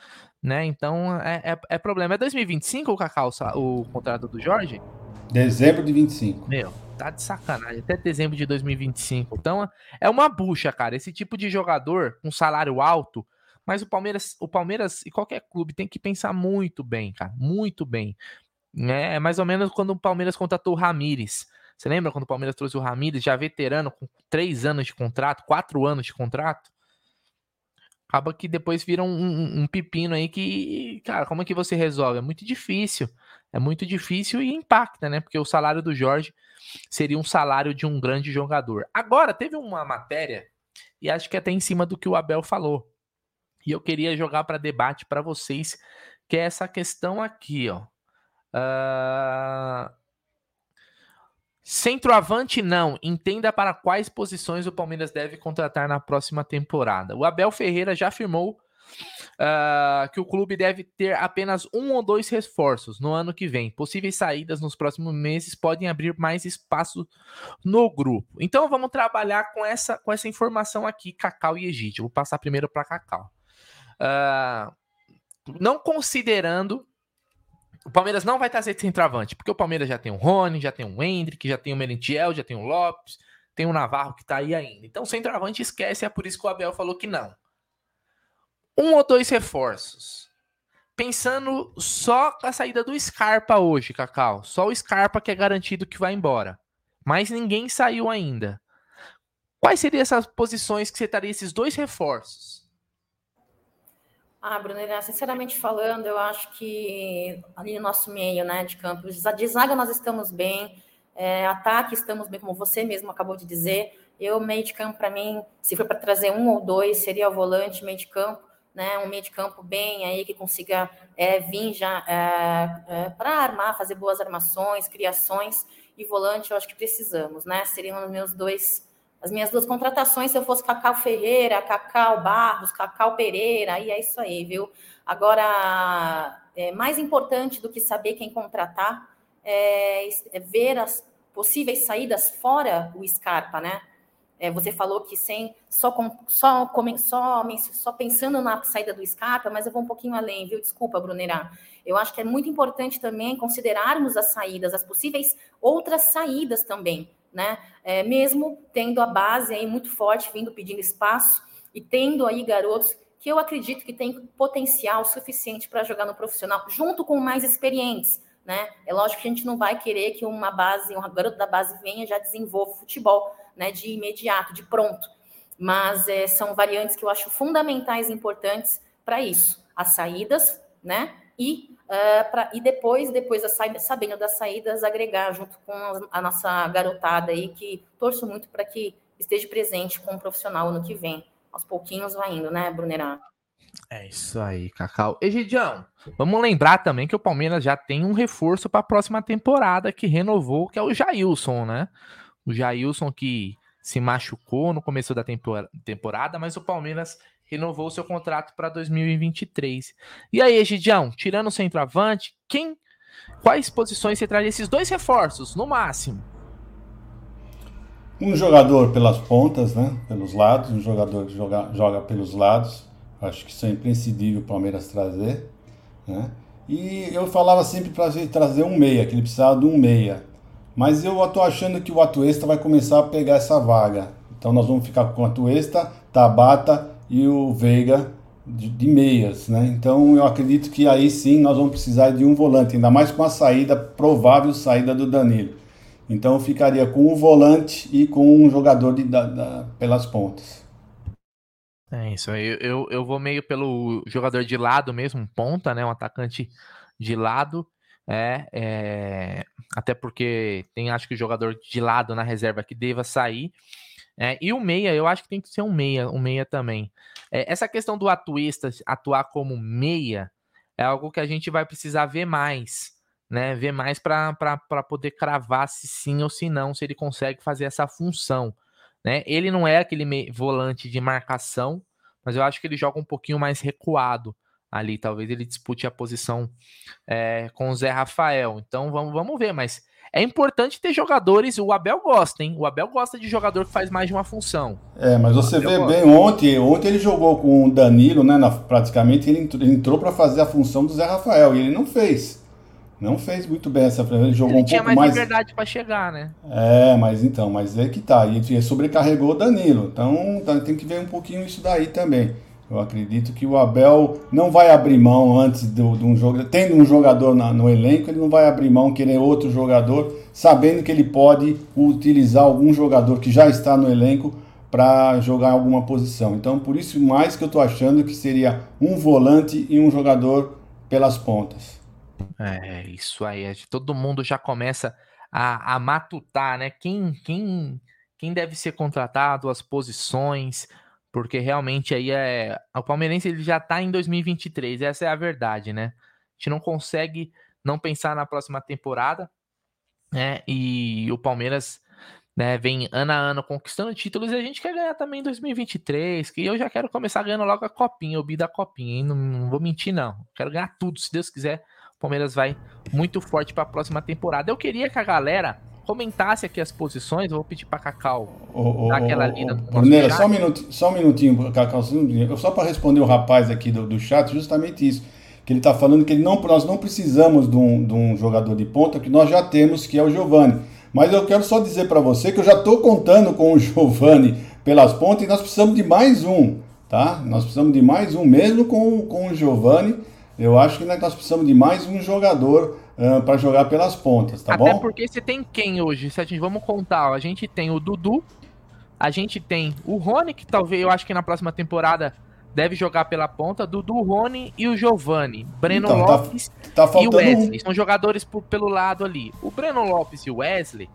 Speaker 1: né? Então é, é, é problema. É 2025 o Cacau, o contrato do Jorge?
Speaker 3: Dezembro de 25.
Speaker 1: Meu, tá de sacanagem. Até dezembro de 2025. Então, é uma bucha, cara. Esse tipo de jogador com salário alto. Mas o Palmeiras, o Palmeiras e qualquer clube tem que pensar muito bem, cara. Muito bem. É, é mais ou menos quando o Palmeiras contratou o Ramires. Você lembra quando o Palmeiras trouxe o Ramires, já veterano, com três anos de contrato, quatro anos de contrato? acaba que depois vira um, um, um, pepino aí que, cara, como é que você resolve? É muito difícil. É muito difícil e impacta, né? Porque o salário do Jorge seria um salário de um grande jogador. Agora, teve uma matéria, e acho que até em cima do que o Abel falou. E eu queria jogar para debate para vocês, que é essa questão aqui, ó. Uh... Centroavante não. Entenda para quais posições o Palmeiras deve contratar na próxima temporada. O Abel Ferreira já afirmou uh, que o clube deve ter apenas um ou dois reforços no ano que vem. Possíveis saídas nos próximos meses podem abrir mais espaço no grupo. Então vamos trabalhar com essa, com essa informação aqui, Cacau e Egídio. Vou passar primeiro para Cacau. Uh, não considerando o Palmeiras não vai trazer centroavante, porque o Palmeiras já tem o Rony, já tem o Hendrick, já tem o Merentiel, já tem o Lopes, tem o Navarro que tá aí ainda. Então, centroavante esquece, é por isso que o Abel falou que não. Um ou dois reforços. Pensando só a saída do Scarpa hoje, Cacau. Só o Scarpa que é garantido que vai embora. Mas ninguém saiu ainda. Quais seriam essas posições que você estaria esses dois reforços?
Speaker 2: Ah, Brunera, sinceramente falando, eu acho que ali no nosso meio né, de campo, de zaga nós estamos bem, é, ataque estamos bem, como você mesmo acabou de dizer. Eu, meio de campo, para mim, se for para trazer um ou dois, seria o volante, meio de campo, né, um meio de campo bem aí que consiga é, vir já é, é, para armar, fazer boas armações, criações, e volante eu acho que precisamos, né? Seriam os meus dois as minhas duas contratações, se eu fosse Cacau Ferreira, Cacau Barros, Cacau Pereira, aí é isso aí, viu? Agora, é, mais importante do que saber quem contratar é, é ver as possíveis saídas fora o Scarpa, né? É, você falou que sem só, com, só, só, só pensando na saída do Scarpa, mas eu vou um pouquinho além, viu? Desculpa, Brunerá. Eu acho que é muito importante também considerarmos as saídas, as possíveis outras saídas também né? É, mesmo tendo a base aí muito forte, vindo pedindo espaço e tendo aí garotos que eu acredito que tem potencial suficiente para jogar no profissional, junto com mais experientes, né? É lógico que a gente não vai querer que uma base, um garoto da base venha já desenvolva futebol, né? De imediato, de pronto. Mas é, são variantes que eu acho fundamentais e importantes para isso. As saídas, né? E uh, pra, e depois, depois saída, sabendo das saídas, agregar junto com a nossa garotada aí, que torço muito para que esteja presente com o profissional ano que vem. Aos pouquinhos vai indo, né, Brunerá?
Speaker 1: É isso aí, Cacau. Egidião, vamos lembrar também que o Palmeiras já tem um reforço para a próxima temporada que renovou, que é o Jailson, né? O Jailson que se machucou no começo da temporada, mas o Palmeiras renovou seu contrato para 2023. E aí, Egidião, tirando o centroavante, quem, quais posições você traz esses dois reforços, no máximo?
Speaker 3: Um jogador pelas pontas, né? Pelos lados, um jogador que joga, joga pelos lados. Acho que isso é imprescindível o Palmeiras trazer. Né? E eu falava sempre para trazer um meia, que ele precisava de um meia. Mas eu estou achando que o Atuesta vai começar a pegar essa vaga. Então nós vamos ficar com o Atuesta, Tabata e o Veiga de, de, meias, né? Então eu acredito que aí sim nós vamos precisar de um volante, ainda mais com a saída, provável saída do Danilo. Então eu ficaria com o volante e com um jogador de, da, da, pelas pontas.
Speaker 1: É isso, eu, eu, eu vou meio pelo jogador de lado mesmo, ponta, né? Um atacante de lado. É, é, até porque tem acho que o jogador de lado na reserva que deva sair. É, e o meia, eu acho que tem que ser um meia, um meia também. É, essa questão do atuista atuar como meia é algo que a gente vai precisar ver mais, né? Ver mais para poder cravar se sim ou se não, se ele consegue fazer essa função. Né? Ele não é aquele volante de marcação, mas eu acho que ele joga um pouquinho mais recuado ali. Talvez ele dispute a posição é, com o Zé Rafael. Então vamos, vamos ver, mas é importante ter jogadores, o Abel gosta, hein? O Abel gosta de jogador que faz mais de uma função.
Speaker 3: É, mas você vê gosta. bem, ontem, ontem ele jogou com o Danilo, né? Na, praticamente ele entrou, para fazer a função do Zé Rafael e ele não fez. Não fez muito bem essa Ele jogou ele um pouco mais. mais
Speaker 1: liberdade para chegar, né?
Speaker 3: É, mas então, mas é que tá. E sobrecarregou o Danilo. Então tá, tem que ver um pouquinho isso daí também. Eu acredito que o Abel não vai abrir mão antes de, um jogo. Tendo um jogador na, no elenco, ele não vai abrir mão querer outro jogador, sabendo que ele pode utilizar algum jogador que já está no elenco para jogar alguma posição. Então, por isso mais que eu estou achando que seria um volante e um jogador pelas pontas.
Speaker 1: É, isso aí. Todo mundo já começa a, a matutar, né? Quem, quem, quem deve ser contratado, as posições, porque realmente aí é. O Palmeirense ele já tá em 2023, essa é a verdade, né? A gente não consegue não pensar na próxima temporada, né? E o Palmeiras né, vem ano a ano conquistando títulos e a gente quer ganhar também em 2023, que eu já quero começar ganhando logo a copinha, o bi da copinha, hein? Não, não, vou mentir não. Quero ganhar tudo, se Deus quiser. O Palmeiras vai muito forte para a próxima temporada. Eu queria que a galera comentasse aqui as posições, eu vou pedir para Cacau
Speaker 3: oh, dar aquela lida no Bruneira, só um minutinho, só um minutinho, Cacau, só para responder o rapaz aqui do, do chat, justamente isso que ele está falando que ele não, nós não precisamos de um, de um jogador de ponta que nós já temos, que é o Giovani. Mas eu quero só dizer para você que eu já estou contando com o Giovani pelas pontas e nós precisamos de mais um, tá? Nós precisamos de mais um, mesmo com, com o Giovani. Eu acho que nós precisamos de mais um jogador uh, para jogar pelas pontas, tá
Speaker 1: Até
Speaker 3: bom?
Speaker 1: Até porque você tem quem hoje? Se a gente vamos contar, a gente tem o Dudu, a gente tem o Rony, que talvez eu acho que na próxima temporada deve jogar pela ponta, Dudu Rony e o Giovani. Breno então, tá- Lopes tá, tá e o Wesley. Um. São jogadores por, pelo lado ali. O Breno Lopes e o Wesley,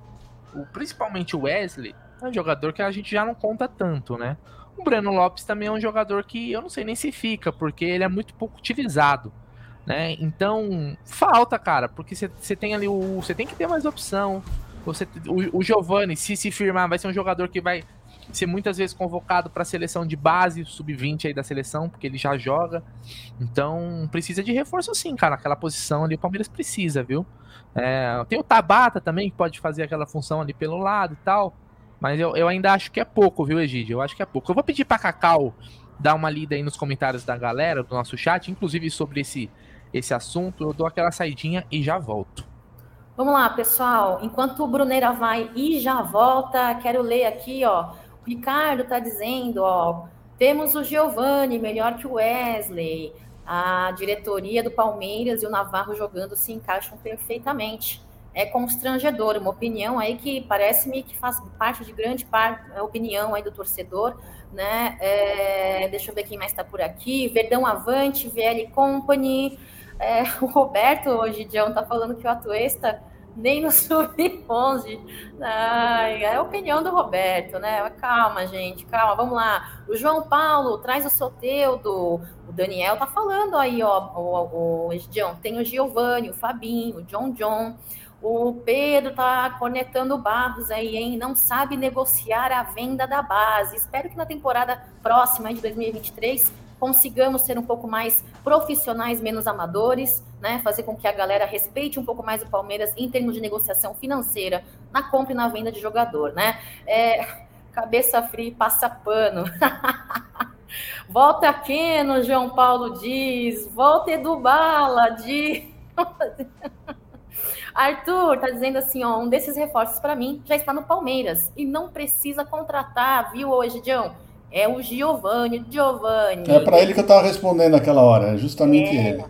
Speaker 1: o, principalmente o Wesley, é um jogador que a gente já não conta tanto, né? O Breno Lopes também é um jogador que eu não sei nem se fica, porque ele é muito pouco utilizado. Né? Então, falta, cara, porque você tem ali o. Você tem que ter mais opção. Você, o, o Giovani, se se firmar, vai ser um jogador que vai ser muitas vezes convocado para a seleção de base, sub-20 aí da seleção, porque ele já joga. Então, precisa de reforço sim, cara. Aquela posição ali o Palmeiras precisa, viu? É, tem o Tabata também, que pode fazer aquela função ali pelo lado e tal. Mas eu, eu ainda acho que é pouco, viu, Egídio? Eu acho que é pouco. Eu vou pedir para Cacau dar uma lida aí nos comentários da galera, do nosso chat, inclusive sobre esse, esse assunto. Eu dou aquela saidinha e já volto.
Speaker 2: Vamos lá, pessoal. Enquanto o Bruneira vai e já volta, quero ler aqui, ó Ricardo está dizendo, ó, temos o Giovani melhor que o Wesley, a diretoria do Palmeiras e o Navarro jogando se encaixam perfeitamente. É constrangedor, uma opinião aí que parece-me que faz parte de grande parte opinião aí do torcedor, né? É, deixa eu ver quem mais está por aqui. Verdão Avante, VL Company. É, o Roberto hoje, John, tá falando que o Atuesta nem no sub-11. É a opinião do Roberto, né? Calma, gente, calma, vamos lá. O João Paulo traz o Soteudo. O Daniel tá falando aí, ó, o, o, o tem o Giovanni, o Fabinho, o John John. O Pedro tá conectando Barros aí, hein? Não sabe negociar a venda da base. Espero que na temporada próxima de 2023 consigamos ser um pouco mais profissionais, menos amadores, né? Fazer com que a galera respeite um pouco mais o Palmeiras em termos de negociação financeira, na compra e na venda de jogador, né? É, cabeça fria passa pano. Volta Keno, João Paulo diz. Volta Edu Bala, diz. Arthur tá dizendo assim, ó, um desses reforços para mim já está no Palmeiras e não precisa contratar, viu hoje, João? É o Giovanni, Giovanni.
Speaker 3: É para ele que eu estava respondendo naquela hora, é justamente é. ele.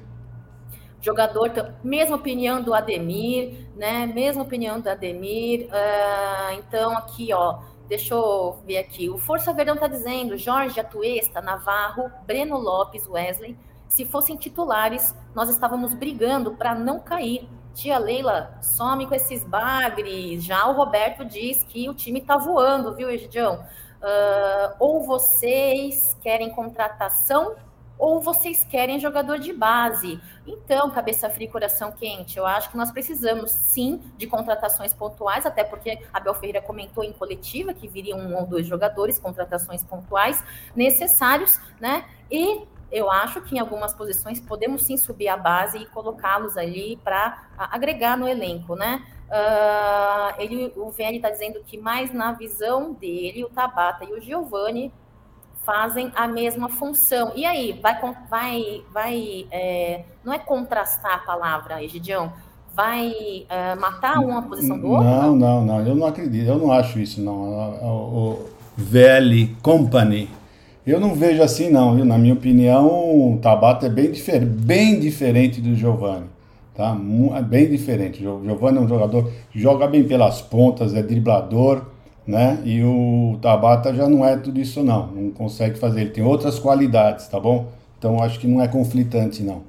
Speaker 2: Jogador, mesma opinião do Ademir, né? Mesma opinião do Ademir. Uh, então, aqui, ó, deixa eu ver aqui. O Força Verdão está dizendo: Jorge Atuesta, Navarro, Breno Lopes, Wesley. Se fossem titulares, nós estávamos brigando para não cair. Tia Leila, some com esses bagres. Já o Roberto diz que o time está voando, viu, Egidião? Uh, ou vocês querem contratação ou vocês querem jogador de base. Então, cabeça fria e coração quente, eu acho que nós precisamos sim de contratações pontuais, até porque a Bel Ferreira comentou em coletiva que viriam um ou dois jogadores, contratações pontuais necessários, né? E eu acho que em algumas posições podemos sim subir a base e colocá-los ali para agregar no elenco, né? Uh, ele, o VN está dizendo que mais na visão dele, o Tabata e o Giovanni fazem a mesma função. E aí, vai, vai, vai é, não é contrastar a palavra, Egidião, vai é, matar uma posição do outro?
Speaker 3: Não, não, não, eu não acredito, eu não acho isso, não. O, o VL Company, eu não vejo assim, não, viu? Na minha opinião, o Tabata é bem, difer bem diferente do Giovanni tá? É bem diferente. Giovanni é um jogador que joga bem pelas pontas, é driblador, né? E o Tabata já não é tudo isso não, não consegue fazer, ele tem outras qualidades, tá bom? Então acho que não é conflitante não.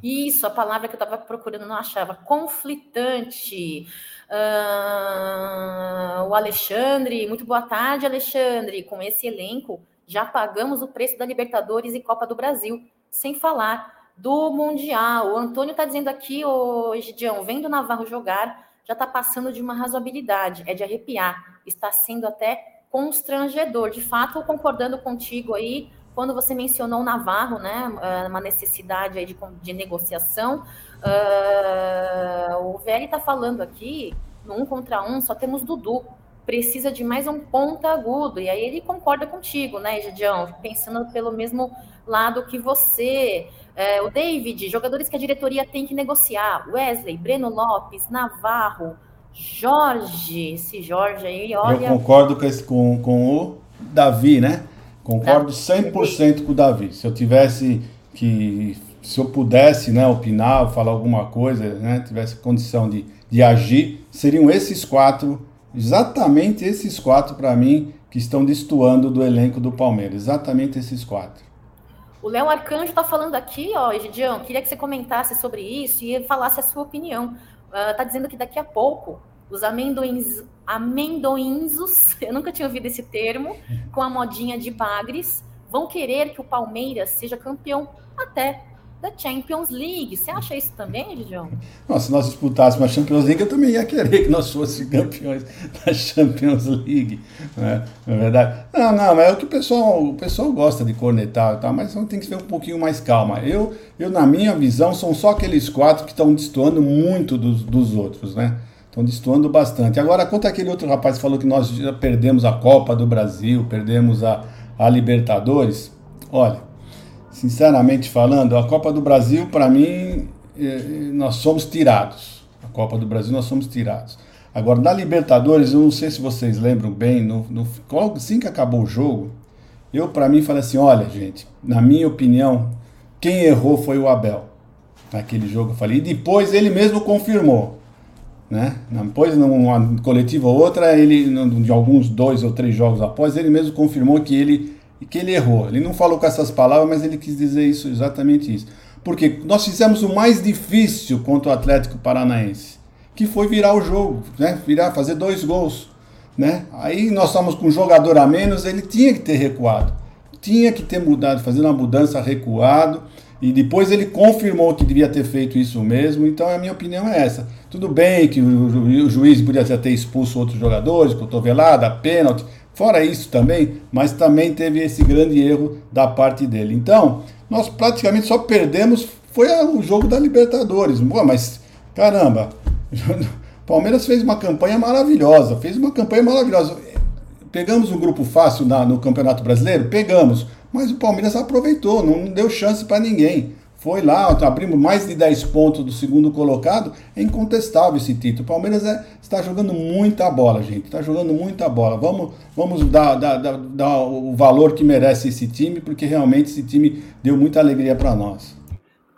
Speaker 2: Isso, a palavra que eu estava procurando não achava. Conflitante. Uh, o Alexandre, muito boa tarde, Alexandre. Com esse elenco, já pagamos o preço da Libertadores e Copa do Brasil, sem falar do Mundial. O Antônio está dizendo aqui, ô Gidião, vendo o Navarro jogar, já está passando de uma razoabilidade, é de arrepiar, está sendo até constrangedor. De fato, concordando contigo aí, quando você mencionou o Navarro, né, é, uma necessidade aí de, de negociação, uh, o Velho está falando aqui, no um contra um, só temos Dudu, precisa de mais um ponta agudo, e aí ele concorda contigo, né, Gidião, pensando pelo mesmo lado que você. É, o David, jogadores que a diretoria tem que negociar, Wesley, Breno Lopes, Navarro, Jorge, esse Jorge aí, olha...
Speaker 3: Eu concordo com, esse, com, com o Davi, né? Concordo 100% com o Davi. Se eu tivesse que, se eu pudesse, né, opinar, falar alguma coisa, né, tivesse condição de, de agir, seriam esses quatro, exatamente esses quatro para mim que estão destoando do elenco do Palmeiras, exatamente esses quatro.
Speaker 2: O Léo Arcanjo está falando aqui, ó, Egidião, queria que você comentasse sobre isso e falasse a sua opinião. Uh, tá dizendo que daqui a pouco os amendoins, amendoinzos, eu nunca tinha ouvido esse termo, com a modinha de bagres, vão querer que o Palmeiras seja campeão até da Champions League. Você acha isso também, Gidião?
Speaker 3: se nós disputássemos a Champions League, eu também ia querer que nós fôssemos campeões da Champions League. Né? Não é verdade? Não, não, mas é o que o pessoal, o pessoal gosta de cornetar, tá? mas tem que ser um pouquinho mais calma. Eu, eu, na minha visão, são só aqueles quatro que estão destoando muito dos, dos outros, né? Estão destoando bastante. Agora, quanto aquele outro rapaz que falou que nós já perdemos a Copa do Brasil, perdemos a, a Libertadores, olha, sinceramente falando, a Copa do Brasil, para mim, eh, nós somos tirados. A Copa do Brasil, nós somos tirados. Agora, na Libertadores, eu não sei se vocês lembram bem, no, no, assim que acabou o jogo, eu, para mim, falei assim: olha, gente, na minha opinião, quem errou foi o Abel. Naquele jogo, eu falei. E depois ele mesmo confirmou. Né? Depois, numa coletiva ou outra, ele, de alguns dois ou três jogos após, ele mesmo confirmou que ele, que ele errou. Ele não falou com essas palavras, mas ele quis dizer isso, exatamente isso. Porque nós fizemos o mais difícil contra o Atlético Paranaense, que foi virar o jogo, né? virar, fazer dois gols. Né? Aí nós estamos com um jogador a menos, ele tinha que ter recuado. Tinha que ter mudado, fazer uma mudança recuado. E depois ele confirmou que devia ter feito isso mesmo. Então a minha opinião é essa. Tudo bem que o, o juiz podia ter expulso outros jogadores, cotovelada, pênalti, fora isso também, mas também teve esse grande erro da parte dele. Então, nós praticamente só perdemos, foi o jogo da Libertadores. Pô, mas caramba, Palmeiras fez uma campanha maravilhosa, fez uma campanha maravilhosa. Pegamos um grupo fácil na, no Campeonato Brasileiro? Pegamos, mas o Palmeiras aproveitou, não deu chance para ninguém foi lá, abrimos mais de 10 pontos do segundo colocado, é incontestável esse título. O Palmeiras é, está jogando muita bola, gente, está jogando muita bola. Vamos, vamos dar, dar, dar, dar o valor que merece esse time, porque realmente esse time deu muita alegria para nós.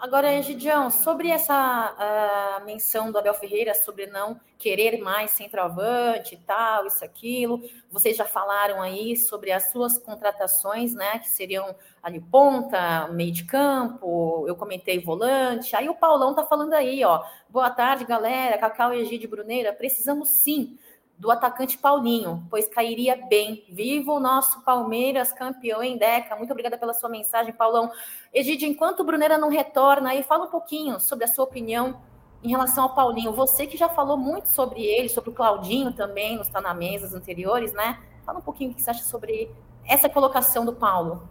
Speaker 2: Agora, Egidião, sobre essa uh, menção do Abel Ferreira sobre não querer mais centroavante e tal, isso, aquilo, vocês já falaram aí sobre as suas contratações, né, que seriam ali ponta, meio de campo, eu comentei volante, aí o Paulão tá falando aí, ó, boa tarde, galera, Cacau e Egídio Bruneira, precisamos sim do atacante Paulinho, pois cairia bem. Viva o nosso Palmeiras, campeão em Deca. Muito obrigada pela sua mensagem, Paulão. Egidio, enquanto o Bruneira não retorna, aí fala um pouquinho sobre a sua opinião em relação ao Paulinho. Você que já falou muito sobre ele, sobre o Claudinho também, nos Tá na Mesas anteriores, né? Fala um pouquinho o que você acha sobre essa colocação do Paulo.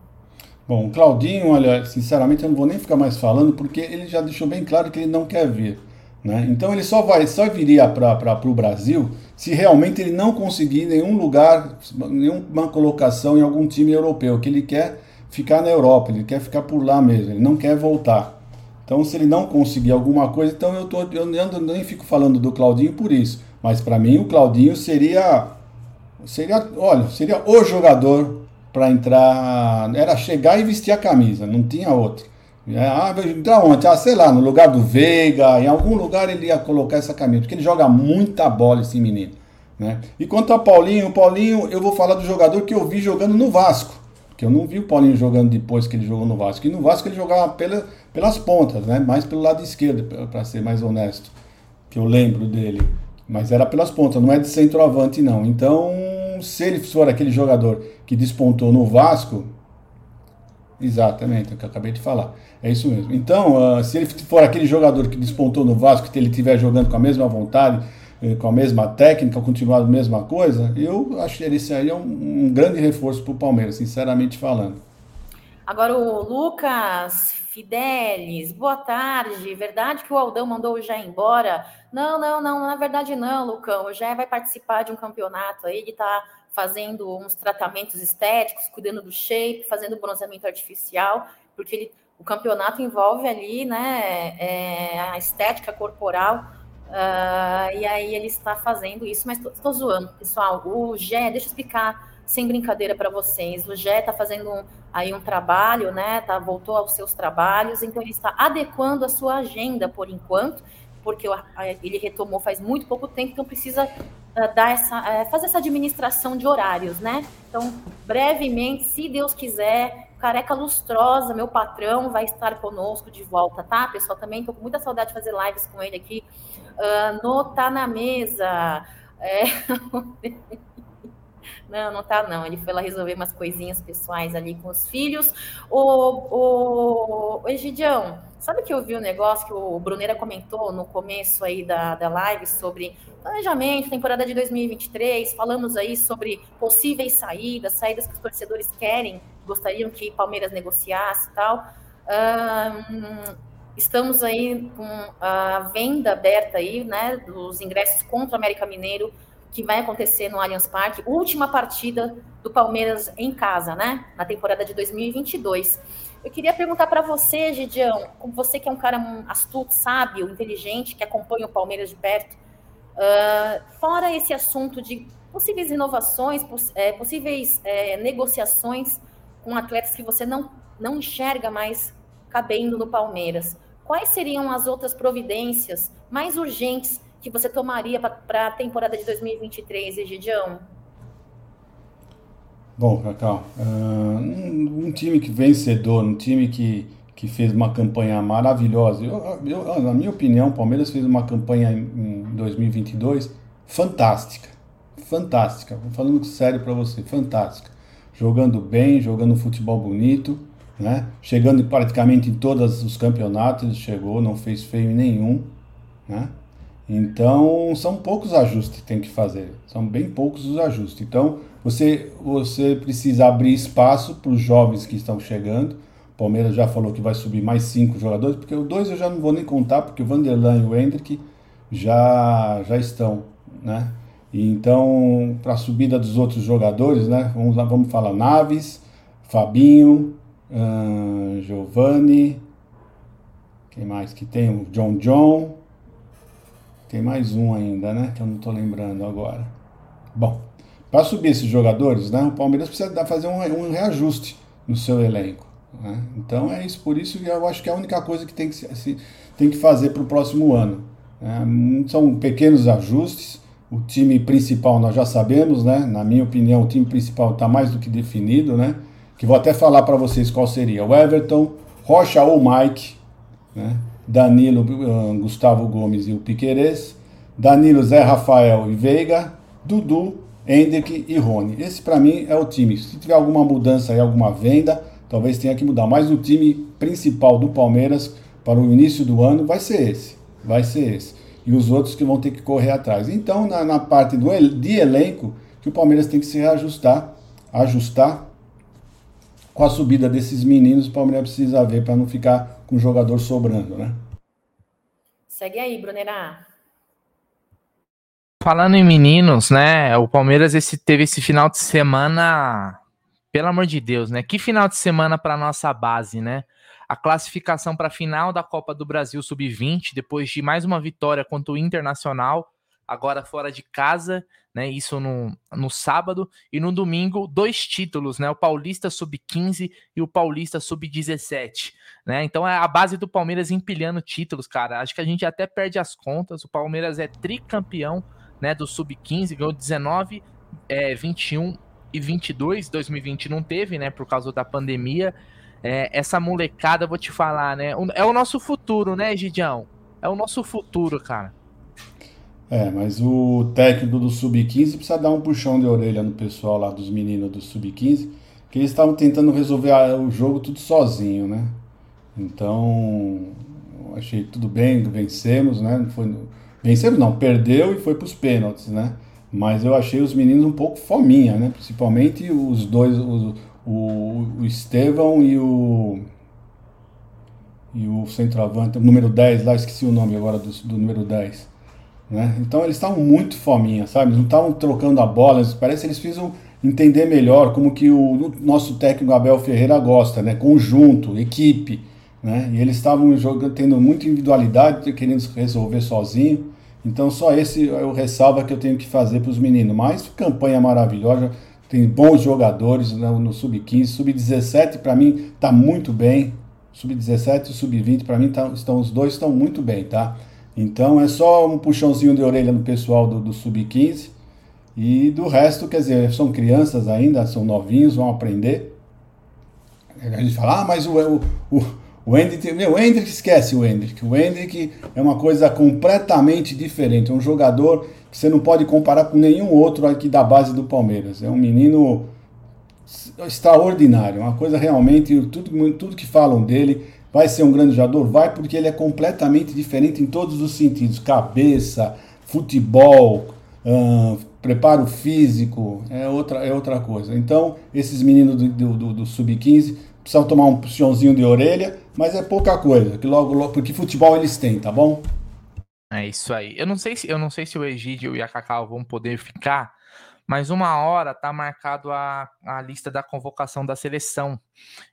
Speaker 3: Bom, o Claudinho, olha, sinceramente eu não vou nem ficar mais falando, porque ele já deixou bem claro que ele não quer vir. Né? Então ele só vai, só viria para o Brasil se realmente ele não conseguir nenhum lugar, nenhuma colocação em algum time europeu, que ele quer ficar na Europa, ele quer ficar por lá mesmo, ele não quer voltar. Então se ele não conseguir alguma coisa, então eu, tô, eu nem fico falando do Claudinho por isso, mas para mim o Claudinho seria, seria, olha, seria o jogador para entrar, era chegar e vestir a camisa, não tinha outro. É, ah, entrar onde? Ah, sei lá, no lugar do Veiga, em algum lugar ele ia colocar essa camisa, porque ele joga muita bola, esse menino. Né? E quanto a Paulinho, Paulinho, eu vou falar do jogador que eu vi jogando no Vasco. Que eu não vi o Paulinho jogando depois que ele jogou no Vasco. E no Vasco ele jogava pela, pelas pontas, né? mais pelo lado esquerdo, para ser mais honesto. Que eu lembro dele. Mas era pelas pontas, não é de centroavante, não. Então, se ele for aquele jogador que despontou no Vasco. Exatamente, é o que eu acabei de falar. É isso mesmo. Então, uh, se ele for aquele jogador que despontou no Vasco, que ele estiver jogando com a mesma vontade, eh, com a mesma técnica, continuar a mesma coisa, eu acho que ele seria um, um grande reforço para o Palmeiras, sinceramente falando.
Speaker 2: Agora o Lucas Fidelis, boa tarde. Verdade que o Aldão mandou o Jé embora? Não, não, não, na verdade não, Lucão. O Jé vai participar de um campeonato aí, ele está fazendo uns tratamentos estéticos, cuidando do shape, fazendo bronzeamento artificial, porque ele, o campeonato envolve ali, né, é, a estética corporal Uh, e aí ele está fazendo isso, mas estou zoando, pessoal. O Gé, deixa eu explicar sem brincadeira para vocês. O Gé está fazendo um, aí um trabalho, né? Tá, voltou aos seus trabalhos, então ele está adequando a sua agenda por enquanto, porque ele retomou faz muito pouco tempo, então precisa dar essa, uh, fazer essa administração de horários, né? Então, brevemente, se Deus quiser, Careca Lustrosa, meu patrão, vai estar conosco de volta, tá? Pessoal, também estou com muita saudade de fazer lives com ele aqui Uh, no Tá na Mesa. É... Não, não tá, não. Ele foi lá resolver umas coisinhas pessoais ali com os filhos. O, o, o Egidião, sabe que eu vi um negócio que o Bruneira comentou no começo aí da, da live sobre planejamento, temporada de 2023, falamos aí sobre possíveis saídas, saídas que os torcedores querem, gostariam que Palmeiras negociasse e tal. Um, Estamos aí com a venda aberta aí, né, dos ingressos contra o América Mineiro, que vai acontecer no Allianz Parque, última partida do Palmeiras em casa, né, na temporada de 2022. Eu queria perguntar para você, Gidião, como você que é um cara astuto, sábio, inteligente, que acompanha o Palmeiras de perto, uh, fora esse assunto de possíveis inovações, poss é, possíveis é, negociações com atletas que você não, não enxerga mais cabendo no Palmeiras quais seriam as outras providências mais urgentes que você tomaria para a temporada de 2023, Egidião?
Speaker 3: Bom, Cacau, uh, um, time que vencedor, um time que, que fez uma campanha maravilhosa. Eu, eu, na minha opinião, o Palmeiras fez uma campanha em, em 2022 fantástica. Fantástica. Falando sério para você, fantástica. Jogando bem, jogando futebol bonito né? Chegando praticamente em todos os campeonatos, ele chegou, não fez feio nenhum, né? Então, são poucos ajustes que tem que fazer, são bem poucos os ajustes. Então, você, você precisa abrir espaço para os jovens que estão chegando. O Palmeiras já falou que vai subir mais cinco jogadores, porque os dois eu já não vou nem contar, porque o Vanderlan e o Hendrick já, já estão, né? Então, para a subida dos outros jogadores, né? Vamos lá, vamos falar Naves, Fabinho, Uh, Giovanni. Quem mais que tem? O John John. Tem mais um ainda, né? Que eu não estou lembrando agora. Bom, para subir esses jogadores, né, o Palmeiras precisa fazer um, um reajuste no seu elenco. Né? Então é isso, por isso eu acho que é a única coisa que tem que, se, tem que fazer para o próximo ano. Né? São pequenos ajustes. O time principal nós já sabemos, né? Na minha opinião, o time principal está mais do que definido, né? que vou até falar para vocês qual seria. O Everton, Rocha ou Mike, né? Danilo, uh, Gustavo Gomes e o Piquerez, Danilo, Zé Rafael e Veiga, Dudu, Hendrick e Rony. Esse para mim é o time. Se tiver alguma mudança aí, alguma venda, talvez tenha que mudar. Mas o time principal do Palmeiras para o início do ano vai ser esse. Vai ser esse. E os outros que vão ter que correr atrás. Então, na, na parte do, de elenco, que o Palmeiras tem que se reajustar, ajustar com a subida desses meninos, o Palmeiras precisa ver para não ficar com o jogador sobrando, né?
Speaker 2: Segue aí, Brunerá.
Speaker 1: Falando em meninos, né? O Palmeiras esse, teve esse final de semana, pelo amor de Deus, né? Que final de semana para nossa base, né? A classificação para a final da Copa do Brasil Sub-20, depois de mais uma vitória contra o Internacional, agora fora de casa, né? Isso no, no sábado e no domingo dois títulos, né? O Paulista sub-15 e o Paulista sub-17, né? Então é a base do Palmeiras empilhando títulos, cara. Acho que a gente até perde as contas. O Palmeiras é tricampeão né, do sub-15, ganhou 19, é, 21 e 22, 2020 não teve, né, por causa da pandemia. É, essa molecada, vou te falar, né, é o nosso futuro, né, Gidião? É o nosso futuro, cara.
Speaker 3: É, mas o técnico do Sub-15 precisa dar um puxão de orelha no pessoal lá dos meninos do Sub-15, que eles estavam tentando resolver o jogo tudo sozinho, né? Então, achei tudo bem, vencemos, né? Foi, vencemos não, perdeu e foi para os pênaltis, né? Mas eu achei os meninos um pouco fominha, né? Principalmente os dois, o, o, o Estevão e o e o centroavante, o número 10 lá, esqueci o nome agora do, do número 10. Né? Então eles estavam muito fominha, sabe? Eles não estavam trocando a bola, parece que eles precisam entender melhor como que o nosso técnico Abel Ferreira gosta, né? Conjunto, equipe, né? E eles estavam jogando, tendo muita individualidade, querendo resolver sozinho. Então só esse é o ressalva que eu tenho que fazer para os meninos. Mas campanha maravilhosa, tem bons jogadores né, no sub-15, sub-17 para mim está muito bem. Sub-17 e sub-20 para mim tá, estão os dois estão muito bem, tá? Então é só um puxãozinho de orelha no pessoal do, do sub-15 e do resto, quer dizer, são crianças ainda, são novinhos, vão aprender. A gente fala, ah, mas o, o, o, o Hendrick, meu, o Hendrick esquece o Hendrick. O Hendrick é uma coisa completamente diferente, é um jogador que você não pode comparar com nenhum outro aqui da base do Palmeiras. É um menino extraordinário, uma coisa realmente, tudo, tudo que falam dele Vai ser um grande jogador? Vai, porque ele é completamente diferente em todos os sentidos: cabeça, futebol, hum, preparo físico, é outra, é outra coisa. Então, esses meninos do, do, do Sub-15 precisam tomar um puxãozinho de orelha, mas é pouca coisa, que logo, logo, porque futebol eles têm, tá bom?
Speaker 1: É isso aí. Eu não sei se, eu não sei se o Egídio e a Cacau vão poder ficar mas uma hora tá marcado a, a lista da convocação da seleção.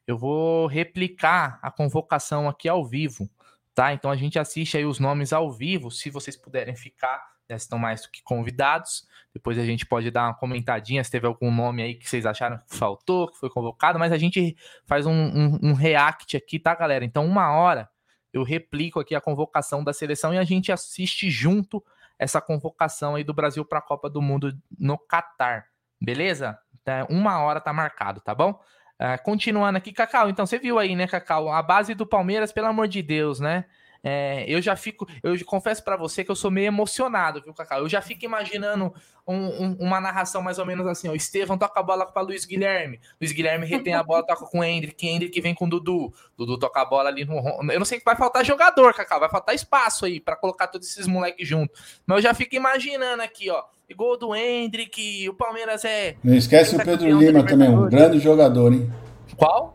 Speaker 1: Eu vou replicar a convocação aqui ao vivo, tá? Então a gente assiste aí os nomes ao vivo, se vocês puderem ficar, já estão mais do que convidados. Depois a gente pode dar uma comentadinha se teve algum nome aí que vocês acharam que faltou, que foi convocado, mas a gente faz um, um, um react aqui, tá, galera? Então, uma hora eu replico aqui a convocação da seleção e a gente assiste junto essa convocação aí do Brasil para a Copa do Mundo no Catar. Beleza? É, uma hora tá marcado, tá bom? Uh, continuando aqui, Cacau, então você viu aí, né, Cacau? A base do Palmeiras, pelo amor de Deus, né? É, eu já fico, eu confesso para você que eu sou meio emocionado, viu, Cacau? Eu já fico imaginando um, um, uma narração mais ou menos assim: ó, Estevão toca a bola para Luiz Guilherme, Luiz Guilherme retém a bola, toca com o Hendrick, Hendrick vem com o Dudu, Dudu toca a bola ali no. Eu não sei que vai faltar jogador, Cacau, vai faltar espaço aí para colocar todos esses moleques juntos. Mas eu já fico imaginando aqui, ó. Gol do Hendrick, o Palmeiras é.
Speaker 3: Não esquece o Pedro Lima também, um grande jogador, hein?
Speaker 1: Qual?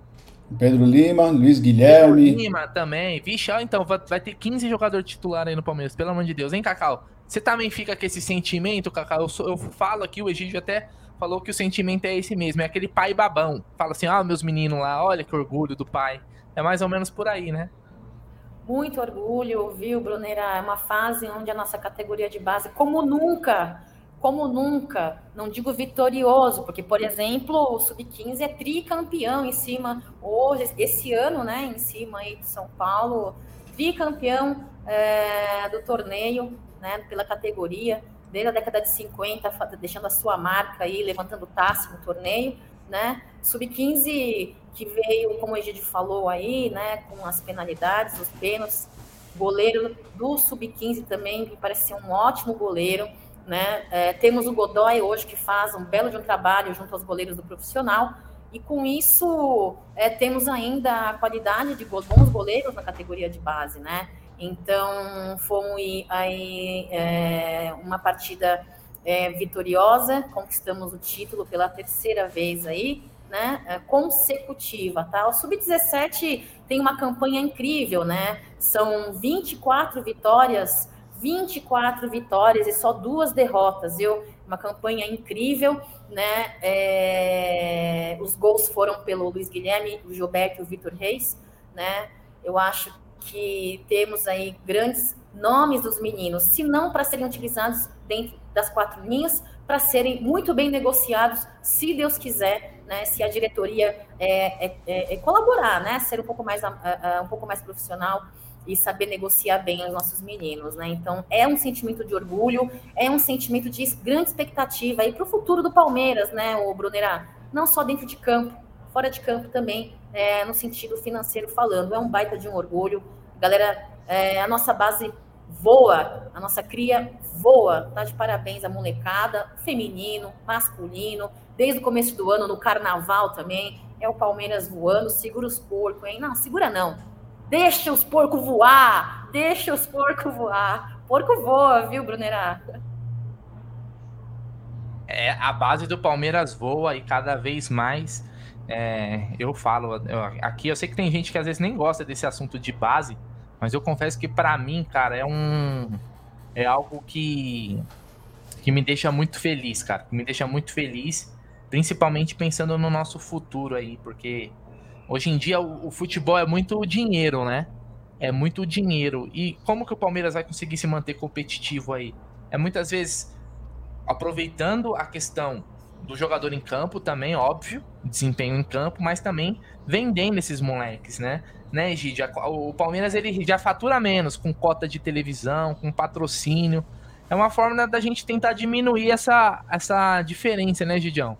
Speaker 3: Pedro Lima, Luiz Guilherme.
Speaker 1: Pedro Lima também. Vixe, ó, então vai, ter 15 jogadores titulares aí no Palmeiras, pelo amor de Deus, hein, Cacau? Você também fica com esse sentimento, Cacau? Eu, sou, eu falo aqui, o Egídio até falou que o sentimento é esse mesmo, é aquele pai babão. Fala assim, ah, meus meninos lá, olha que orgulho do pai. É mais ou menos por aí, né?
Speaker 2: Muito orgulho, viu, Brunera? É uma fase onde a nossa categoria de base, como nunca, como nunca, não digo vitorioso, porque, por exemplo, o Sub-15 é tricampeão em cima, hoje, esse ano, né, em cima aí de São Paulo, tricampeão é, do torneio, né, pela categoria, desde a década de 50, deixando a sua marca aí, levantando taça no torneio, né, Sub-15 que veio, como o Egídio falou aí, né, com as penalidades, os pênaltis, goleiro do Sub-15 também, que parece ser um ótimo goleiro, né? É, temos o Godoy hoje que faz um belo de um trabalho junto aos goleiros do profissional, e com isso é, temos ainda a qualidade de bons goleiros na categoria de base, né? Então foi aí é, uma partida é, vitoriosa, conquistamos o título pela terceira vez aí, né? É, consecutiva, tá? O sub-17 tem uma campanha incrível, né? São 24 vitórias 24 vitórias e só duas derrotas, viu? Uma campanha incrível, né? É... Os gols foram pelo Luiz Guilherme, o Gilberto e o Vitor Reis, né? Eu acho que temos aí grandes nomes dos meninos, se não para serem utilizados dentro das quatro linhas, para serem muito bem negociados, se Deus quiser, né? Se a diretoria é, é, é, é colaborar, né? Ser um pouco mais, um pouco mais profissional e saber negociar bem os nossos meninos, né? Então é um sentimento de orgulho, é um sentimento de grande expectativa aí para o futuro do Palmeiras, né, o Brunerá? Não só dentro de campo, fora de campo também, é, no sentido financeiro falando. É um baita de um orgulho. Galera, é, a nossa base voa, a nossa cria voa, tá de parabéns a molecada, feminino, masculino, desde o começo do ano, no carnaval também, é o Palmeiras voando, segura os porcos, hein? Não, segura não. Deixa os porcos voar, deixa os porcos voar. Porco voa, viu, Brunerá?
Speaker 1: É, a base do Palmeiras voa e cada vez mais é, eu falo, eu, aqui eu sei que tem gente que às vezes nem gosta desse assunto de base, mas eu confesso que para mim, cara, é um é algo que que me deixa muito feliz, cara, me deixa muito feliz, principalmente pensando no nosso futuro aí, porque hoje em dia o, o futebol é muito dinheiro, né? É muito dinheiro. E como que o Palmeiras vai conseguir se manter competitivo aí? É muitas vezes aproveitando a questão do jogador em campo também, óbvio, desempenho em campo, mas também vendendo esses moleques, né? Né, Gide? O Palmeiras ele já fatura menos com cota de televisão, com patrocínio. É uma forma da gente tentar diminuir essa, essa diferença, né, Gidião?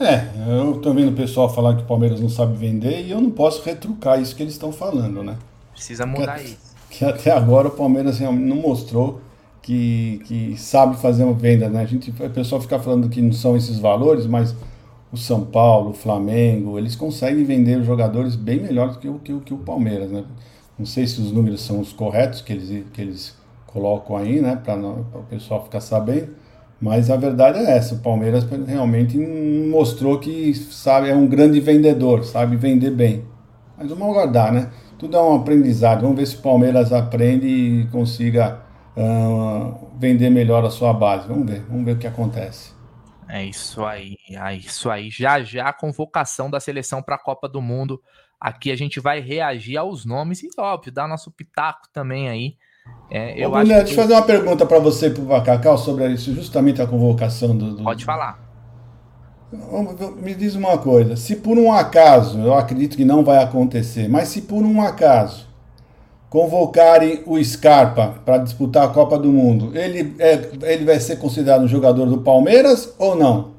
Speaker 3: É, eu tô vendo o pessoal falar que o Palmeiras não sabe vender e eu não posso retrucar isso que eles estão falando, né?
Speaker 1: Precisa mudar que, isso.
Speaker 3: Que até agora o Palmeiras não mostrou que, que sabe fazer uma venda, né? A gente, o pessoal fica falando que não são esses valores, mas o São Paulo, o Flamengo, eles conseguem vender os jogadores bem melhor do que o, que, que o Palmeiras, né? Não sei se os números são os corretos que eles, que eles colocam aí, né? Para o pessoal ficar sabendo. Mas a verdade é essa, o Palmeiras realmente mostrou que sabe é um grande vendedor, sabe vender bem. Mas vamos aguardar, né? Tudo é um aprendizado. Vamos ver se o Palmeiras aprende e consiga uh, vender melhor a sua base. Vamos ver, vamos ver o que acontece.
Speaker 1: É isso aí, é isso aí. Já já a convocação da seleção para a Copa do Mundo. Aqui a gente vai reagir aos nomes e, óbvio, dar nosso pitaco também aí.
Speaker 3: É, eu Ô, acho Bruno, que... Deixa eu fazer uma pergunta para você, para o sobre isso, justamente a convocação do, do...
Speaker 1: Pode falar.
Speaker 3: Me diz uma coisa, se por um acaso, eu acredito que não vai acontecer, mas se por um acaso convocarem o Scarpa para disputar a Copa do Mundo, ele, é, ele vai ser considerado um jogador do Palmeiras ou não?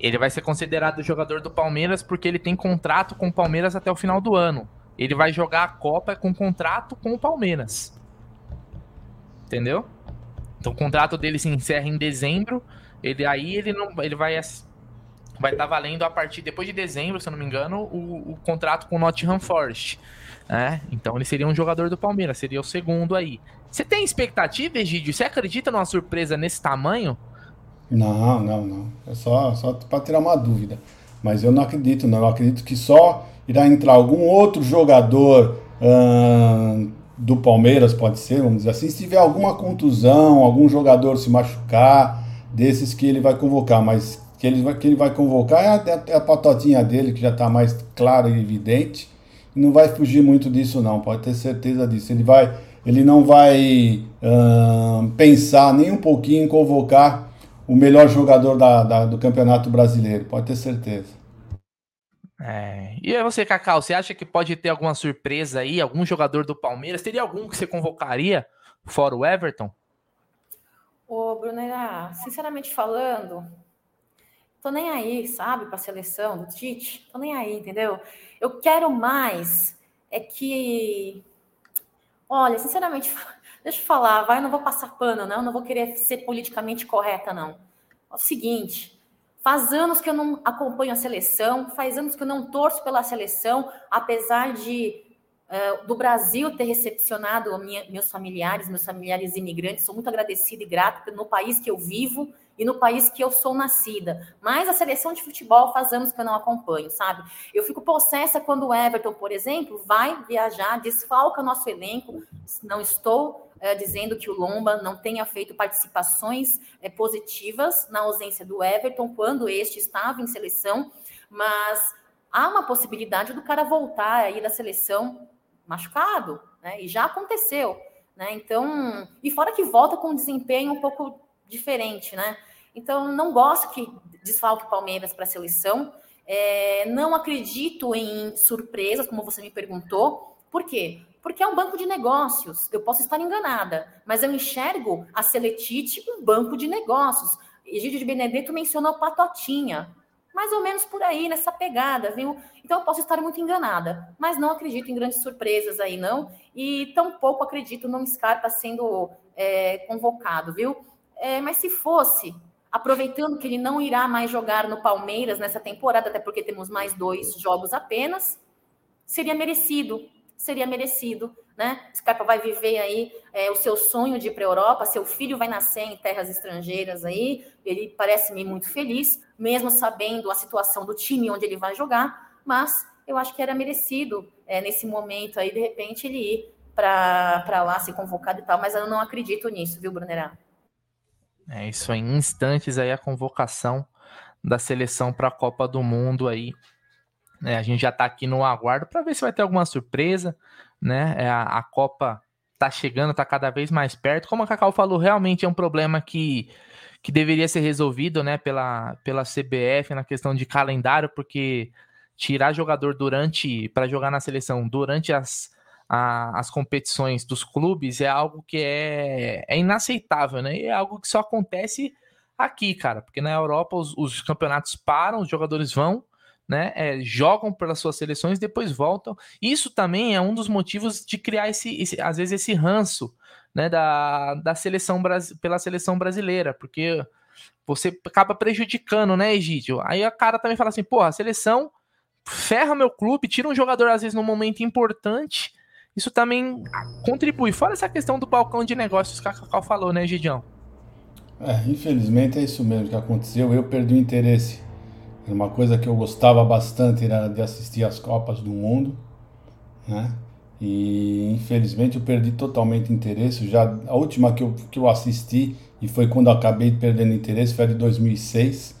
Speaker 1: Ele vai ser considerado jogador do Palmeiras porque ele tem contrato com o Palmeiras até o final do ano. Ele vai jogar a Copa com contrato com o Palmeiras. Entendeu? Então o contrato dele se encerra em dezembro. Ele aí ele não ele vai vai estar tá valendo a partir depois de dezembro, se eu não me engano, o, o contrato com o Nottingham Forest. É, então ele seria um jogador do Palmeiras, seria o segundo aí. Você tem expectativa, Egídio? Você acredita numa surpresa nesse tamanho?
Speaker 3: Não, não, não. É só, só para tirar uma dúvida. Mas eu não acredito, não. Eu acredito que só irá entrar algum outro jogador hum, do Palmeiras, pode ser, vamos dizer assim, se tiver alguma contusão, algum jogador se machucar, desses que ele vai convocar. Mas que ele vai, que ele vai convocar é a, é a patotinha dele, que já está mais clara e evidente não vai fugir muito disso não, pode ter certeza disso. Ele vai, ele não vai pensar nem um pouquinho em convocar o melhor jogador da, da, do Campeonato Brasileiro, pode ter certeza.
Speaker 1: É. E você, Cacau, você acha que pode ter alguma surpresa aí? Algum jogador do Palmeiras? Teria algum que você convocaria, fora o Everton?
Speaker 2: Ô, Brunera, sinceramente falando, tô nem aí, sabe, para a seleção do Tite, tô nem aí, entendeu? Eu quero mais é que, olha, sinceramente, deixa eu falar, vai, eu não vou passar pano, não, não vou querer ser politicamente correta, não. É o seguinte, faz anos que eu não acompanho a seleção, faz anos que eu não torço pela seleção, apesar de uh, do Brasil ter recepcionado minha, meus familiares, meus familiares imigrantes, sou muito agradecida e grata no país que eu vivo, e no país que eu sou nascida. Mas a seleção de futebol faz anos que eu não acompanho, sabe? Eu fico possessa quando o Everton, por exemplo, vai viajar, desfalca nosso elenco. Não estou é, dizendo que o Lomba não tenha feito participações é, positivas na ausência do Everton quando este estava em seleção, mas há uma possibilidade do cara voltar aí da seleção machucado, né? E já aconteceu. Né? Então, e fora que volta com um desempenho um pouco diferente, né? Então, não gosto que desfalque Palmeiras para a seleção. É, não acredito em surpresas, como você me perguntou. Por quê? Porque é um banco de negócios. Eu posso estar enganada, mas eu enxergo a Seletite um banco de negócios. Egídio de Benedetto mencionou Patotinha. Mais ou menos por aí, nessa pegada, viu? Então eu posso estar muito enganada, mas não acredito em grandes surpresas aí, não. E tampouco acredito no Scarpa sendo é, convocado, viu? É, mas se fosse, aproveitando que ele não irá mais jogar no Palmeiras nessa temporada, até porque temos mais dois jogos apenas, seria merecido, seria merecido, né? Scarpa vai viver aí é, o seu sonho de ir para a Europa, seu filho vai nascer em terras estrangeiras aí, ele parece-me muito feliz, mesmo sabendo a situação do time onde ele vai jogar, mas eu acho que era merecido é, nesse momento aí, de repente, ele ir para lá ser convocado e tal, mas eu não acredito nisso, viu, Brunerá?
Speaker 1: É isso em instantes aí a convocação da seleção para a Copa do Mundo aí. É, a gente já está aqui no aguardo para ver se vai ter alguma surpresa, né? É, a, a Copa está chegando, está cada vez mais perto. Como a Cacau falou, realmente é um problema que, que deveria ser resolvido, né, pela, pela CBF na questão de calendário, porque tirar jogador durante para jogar na seleção durante as as competições dos clubes é algo que é, é inaceitável, né? E é algo que só acontece aqui, cara, porque na Europa os, os campeonatos param, os jogadores vão, né? É, jogam pelas suas seleções, depois voltam. Isso também é um dos motivos de criar esse, esse às vezes esse ranço, né? Da, da seleção pela seleção brasileira, porque você acaba prejudicando, né, Egídio? Aí a cara também fala assim, pô, a seleção ferra meu clube, tira um jogador às vezes num momento importante isso também contribui. Fora essa questão do balcão de negócios que a Cacau falou, né, Gidião?
Speaker 3: É, infelizmente é isso mesmo que aconteceu. Eu perdi o interesse. Era uma coisa que eu gostava bastante era de assistir as Copas do Mundo, né? E infelizmente eu perdi totalmente interesse. Já a última que eu, que eu assisti e foi quando acabei perdendo interesse foi a de 2006.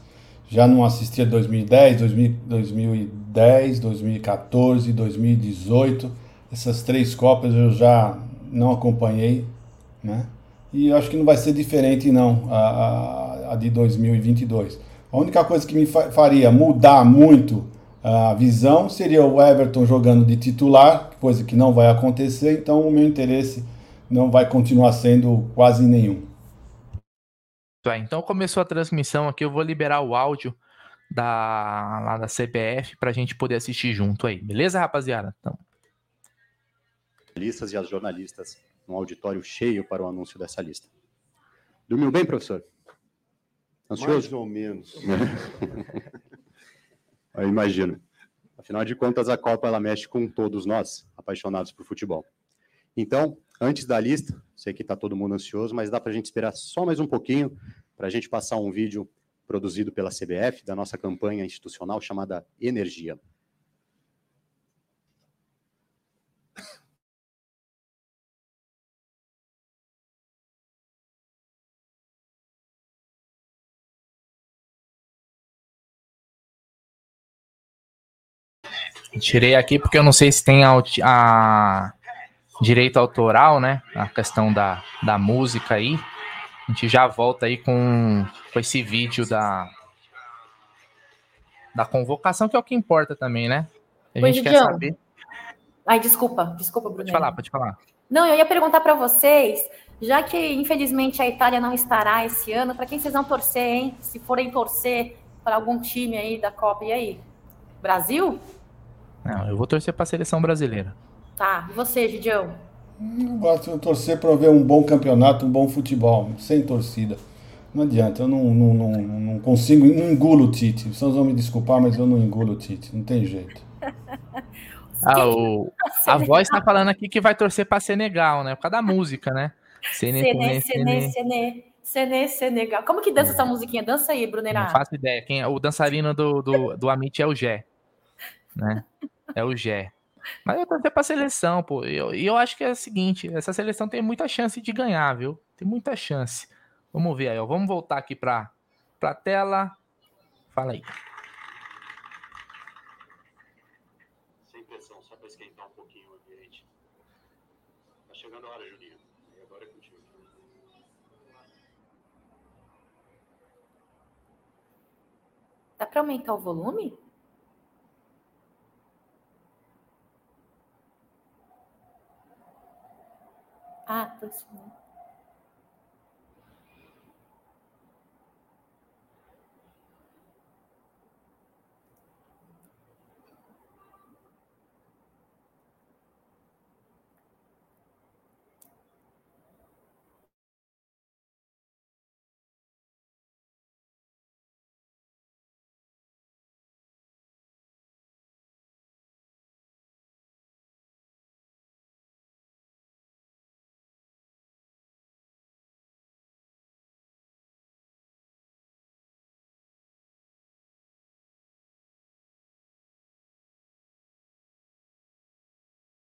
Speaker 3: Já não assistia 2010, 2010, 2014, 2018 essas três Copas eu já não acompanhei, né? E acho que não vai ser diferente não, a, a, a de 2022. A única coisa que me faria mudar muito a visão seria o Everton jogando de titular, coisa que não vai acontecer, então o meu interesse não vai continuar sendo quase nenhum.
Speaker 1: Tá, então começou a transmissão aqui, eu vou liberar o áudio da, lá da CBF para a gente poder assistir junto aí, beleza, rapaziada? Então
Speaker 4: listas e as jornalistas num auditório cheio para o anúncio dessa lista. Dormiu bem, professor?
Speaker 5: Ansioso? Mais ou menos.
Speaker 4: Eu imagino. Afinal de contas, a Copa ela mexe com todos nós, apaixonados por futebol. Então, antes da lista, sei que está todo mundo ansioso, mas dá para a gente esperar só mais um pouquinho para a gente passar um vídeo produzido pela CBF da nossa campanha institucional chamada Energia.
Speaker 1: Tirei aqui porque eu não sei se tem a, a direito autoral, né? A questão da, da música aí. A gente já volta aí com, com esse vídeo da, da convocação, que é o que importa também, né? A gente Oi, quer saber.
Speaker 2: Ai, desculpa, desculpa, Bruno.
Speaker 1: Pode falar, pode falar.
Speaker 2: Não, eu ia perguntar para vocês, já que infelizmente a Itália não estará esse ano, para quem vocês vão torcer, hein? Se forem torcer para algum time aí da Copa, e aí? Brasil?
Speaker 1: Não, eu vou torcer para a seleção brasileira.
Speaker 2: Tá, e você, Gidião?
Speaker 3: Eu gosto de torcer para ver um bom campeonato, um bom futebol, sem torcida. Não adianta, eu não, não, não, não consigo, não engulo o Tite. Vocês vão me desculpar, mas eu não engulo o Tite, não tem jeito.
Speaker 1: ah, o, a voz está falando aqui que vai torcer para Senegal, né? Por causa da música, né?
Speaker 2: Sene, Sene, Sene, Sene, Senegal. Como que dança é. essa musiquinha? Dança aí, Brunerá.
Speaker 1: Não faço ideia. Quem, é, o dançarino do, do, do Amit é o Gé né? É o Gé. Mas eu torcer pra seleção, pô. E eu, eu acho que é o seguinte: essa seleção tem muita chance de ganhar, viu? Tem muita chance. Vamos ver aí, ó. Vamos voltar aqui pra, pra tela. Fala aí.
Speaker 5: Sem pressão, só pra esquentar um pouquinho o ambiente. Tá chegando a hora, Juninho. E agora é contigo.
Speaker 2: Dá pra aumentar o volume? Ah, subindo.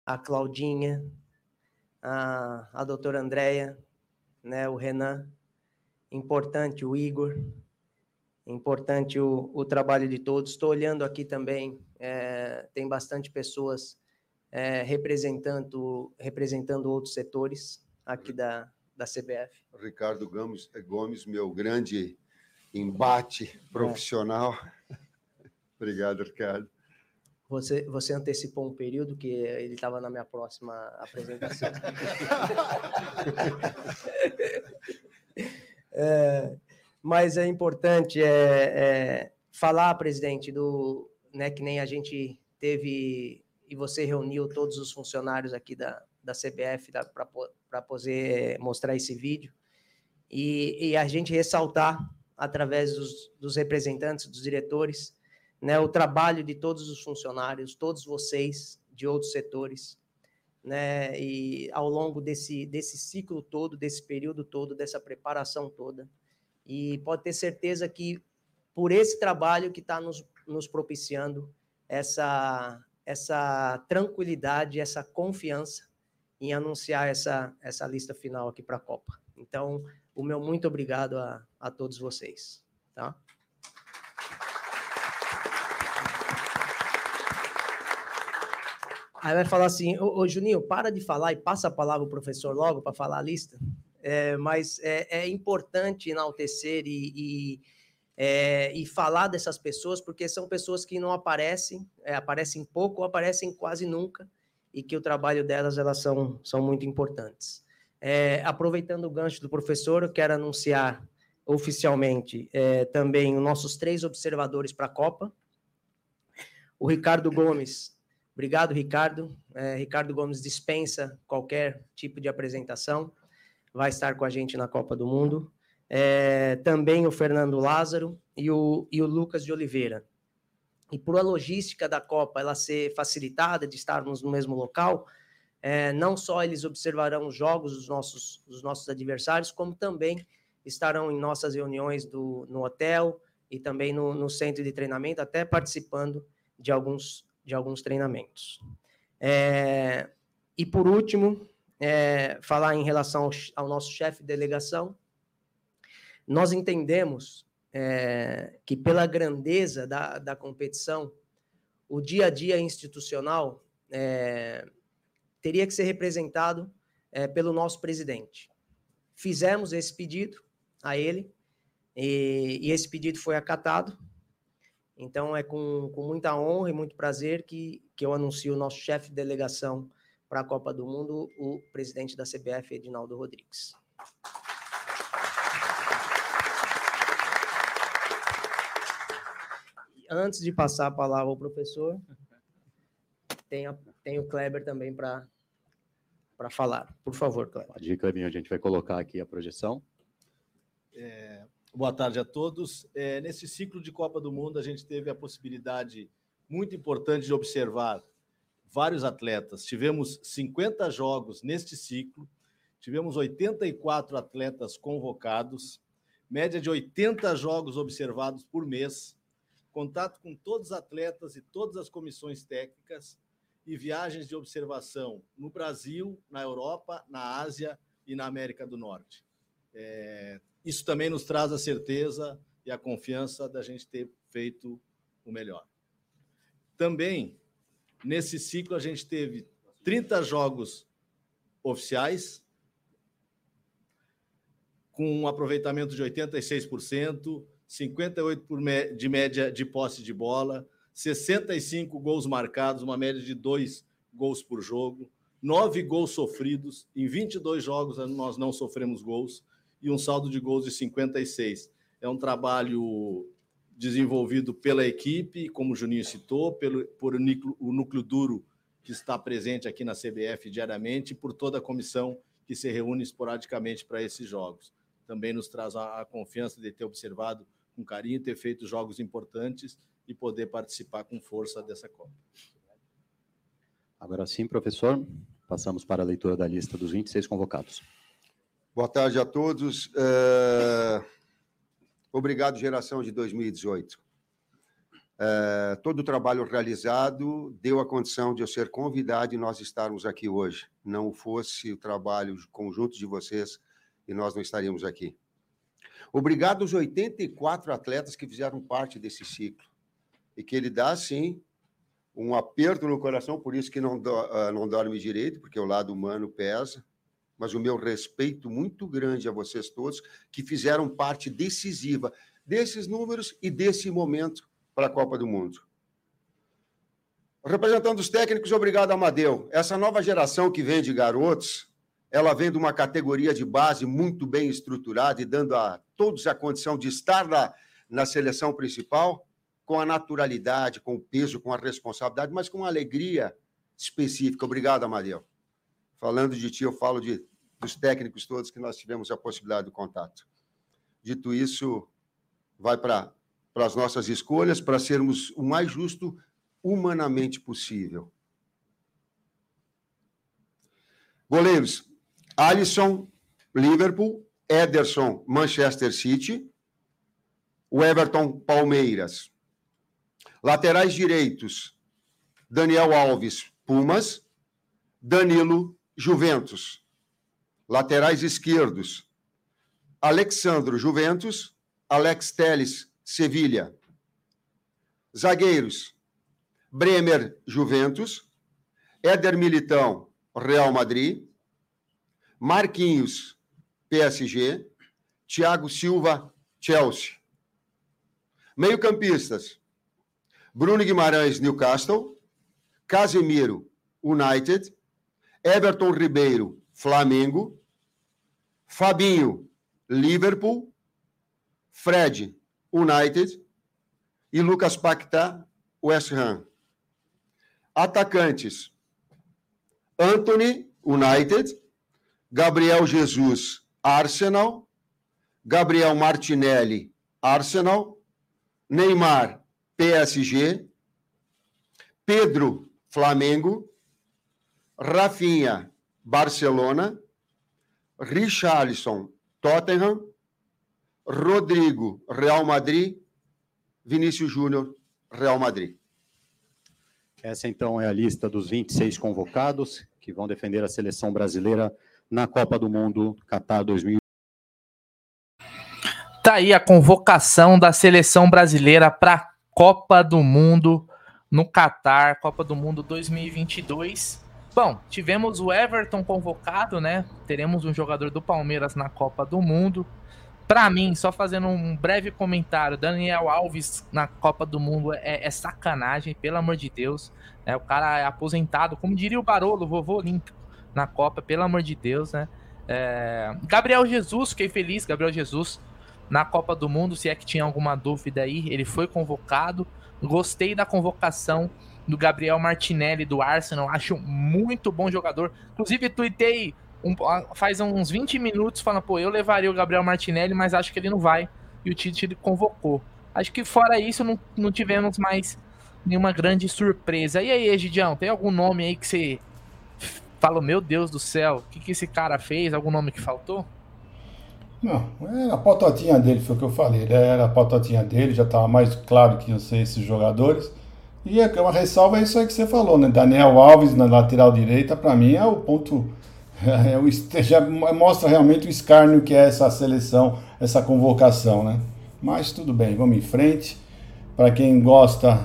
Speaker 6: A Claudinha, a, a doutora Andréia, né, o Renan, importante o Igor, importante o, o trabalho de todos. Estou olhando aqui também, é, tem bastante pessoas é, representando, representando outros setores aqui da, da CBF.
Speaker 7: Ricardo Gomes, Gomes meu grande embate profissional. É. Obrigado, Ricardo.
Speaker 6: Você, você antecipou um período que ele estava na minha próxima apresentação. é, mas é importante é, é, falar, presidente, do, né, que nem a gente teve e você reuniu todos os funcionários aqui da, da CBF para poder mostrar esse vídeo e, e, a gente ressaltar através dos, dos representantes, dos diretores, né, o trabalho de todos os funcionários, todos vocês de outros setores, né, e ao longo desse, desse ciclo todo, desse período todo, dessa preparação toda. E pode ter certeza que por esse trabalho que está nos, nos propiciando essa, essa tranquilidade, essa confiança em anunciar essa, essa lista final aqui para a Copa. Então, o meu muito obrigado a, a todos vocês. Tá? Aí vai falar assim, ô, ô, Juninho, para de falar e passa a palavra o professor logo para falar a lista. É, mas é, é, importante enaltecer e, e, é, e, falar dessas pessoas, porque são pessoas que não aparecem, é, aparecem pouco ou aparecem quase nunca, e que o trabalho delas elas são, são muito importantes. É, aproveitando o gancho do professor, eu quero anunciar oficialmente é, também os nossos três observadores para a Copa. O Ricardo Gomes Obrigado, Ricardo. É, Ricardo Gomes dispensa qualquer tipo de apresentação. Vai estar com a gente na Copa do Mundo. É, também o Fernando Lázaro e o, e o Lucas de Oliveira. E por a logística da Copa ela ser facilitada, de estarmos no mesmo local, é, não só eles observarão os jogos dos nossos, dos nossos adversários, como também estarão em nossas reuniões do, no hotel e também no, no centro de treinamento, até participando de alguns de alguns treinamentos. É, e por último, é, falar em relação ao, ao nosso chefe de delegação, nós entendemos é, que pela grandeza da, da competição, o dia a dia institucional é, teria que ser representado é, pelo nosso presidente. Fizemos esse pedido a ele, e, e esse pedido foi acatado, então, é com, com muita honra e muito prazer que, que eu anuncio o nosso chefe de delegação para a Copa do Mundo, o presidente da CBF, Edinaldo Rodrigues. Antes de passar a palavra ao professor, tem, a, tem o Kleber também para falar. Por favor, Kleber.
Speaker 4: Pode ir, Clebinho, a gente vai colocar aqui a projeção.
Speaker 8: É, Boa tarde a todos. É, nesse ciclo de Copa do Mundo, a gente teve a possibilidade muito importante de observar vários atletas. Tivemos 50 jogos neste ciclo, tivemos 84 atletas convocados, média de 80 jogos observados por mês, contato com todos os atletas e todas as comissões técnicas e viagens de observação no Brasil, na Europa, na Ásia e na América do Norte. É, isso também nos traz a certeza e a confiança da gente ter feito o melhor. Também, nesse ciclo, a gente teve 30 jogos oficiais, com um aproveitamento de 86%, 58% de média de posse de bola, 65 gols marcados, uma média de dois gols por jogo, nove gols sofridos. Em 22 jogos nós não sofremos gols e um saldo de gols de 56. É um trabalho desenvolvido pela equipe, como o Juninho citou, pelo, por o núcleo, o núcleo duro que está presente aqui na CBF diariamente e por toda a comissão que se reúne esporadicamente para esses jogos. Também nos traz a, a confiança de ter observado com carinho, ter feito jogos importantes e poder participar com força dessa Copa.
Speaker 4: Agora sim, professor, passamos para a leitura da lista dos 26 convocados.
Speaker 7: Boa tarde a todos. É... Obrigado, geração de 2018. É... Todo o trabalho realizado deu a condição de eu ser convidado e nós estarmos aqui hoje. Não fosse o trabalho conjunto de vocês e nós não estaríamos aqui. Obrigado aos 84 atletas que fizeram parte desse ciclo e que ele dá, sim, um aperto no coração, por isso que não, do, uh, não dorme direito, porque o lado humano pesa, mas o meu respeito muito grande a vocês todos que fizeram parte decisiva desses números e desse momento para a Copa do Mundo. Representando os técnicos, obrigado, Amadeu. Essa nova geração que vem de garotos, ela vem de uma categoria de base muito bem estruturada e dando a todos a condição de estar na, na seleção principal com a naturalidade, com o peso, com a responsabilidade, mas com uma alegria específica. Obrigado, Amadeu. Falando de ti, eu falo de, dos técnicos todos que nós tivemos a possibilidade de contato. Dito isso, vai para as nossas escolhas, para sermos o mais justo humanamente possível. Goleiros: Alisson, Liverpool, Ederson, Manchester City, o Everton, Palmeiras. Laterais direitos: Daniel Alves, Pumas, Danilo, Juventus. Laterais esquerdos: Alexandro, Juventus, Alex Teles, Sevilha. Zagueiros: Bremer, Juventus, Éder Militão, Real Madrid, Marquinhos, PSG, Thiago Silva, Chelsea. Meio-campistas: Bruno Guimarães, Newcastle, Casemiro, United, Everton Ribeiro, Flamengo, Fabinho, Liverpool, Fred, United. E Lucas Paquetá, West Ham. Atacantes: Anthony, United, Gabriel Jesus, Arsenal, Gabriel Martinelli, Arsenal, Neymar, PSG, Pedro, Flamengo, Rafinha, Barcelona, Richarlison, Tottenham, Rodrigo, Real Madrid, Vinícius Júnior, Real Madrid.
Speaker 4: Essa então é a lista dos 26 convocados que vão defender a seleção brasileira na Copa do Mundo Qatar 2020.
Speaker 1: Tá aí a convocação da seleção brasileira para Copa do Mundo no Catar, Copa do Mundo 2022. Bom, tivemos o Everton convocado, né? Teremos um jogador do Palmeiras na Copa do Mundo. Para mim, só fazendo um breve comentário, Daniel Alves na Copa do Mundo é, é sacanagem, pelo amor de Deus. Né? O cara é aposentado, como diria o Barolo, vovô olímpico, na Copa, pelo amor de Deus, né? É... Gabriel Jesus, fiquei feliz, Gabriel Jesus na Copa do Mundo, se é que tinha alguma dúvida aí, ele foi convocado. Gostei da convocação do Gabriel Martinelli do Arsenal, acho muito bom jogador. Inclusive, tuitei um, faz uns 20 minutos falando, pô, eu levaria o Gabriel Martinelli, mas acho que ele não vai. E o Tite convocou. Acho que fora isso, não, não tivemos mais nenhuma grande surpresa. E aí, Egidião, tem algum nome aí que você falou, meu Deus do céu, o que, que esse cara fez? Algum nome que faltou?
Speaker 3: Não, era a patotinha dele, foi o que eu falei. Ele era a patotinha dele, já estava mais claro que iam ser esses jogadores. E é uma ressalva é isso aí que você falou, né? Daniel Alves na lateral direita, para mim é o ponto. É o, já mostra realmente o escárnio que é essa seleção, essa convocação, né? Mas tudo bem, vamos em frente. Para quem gosta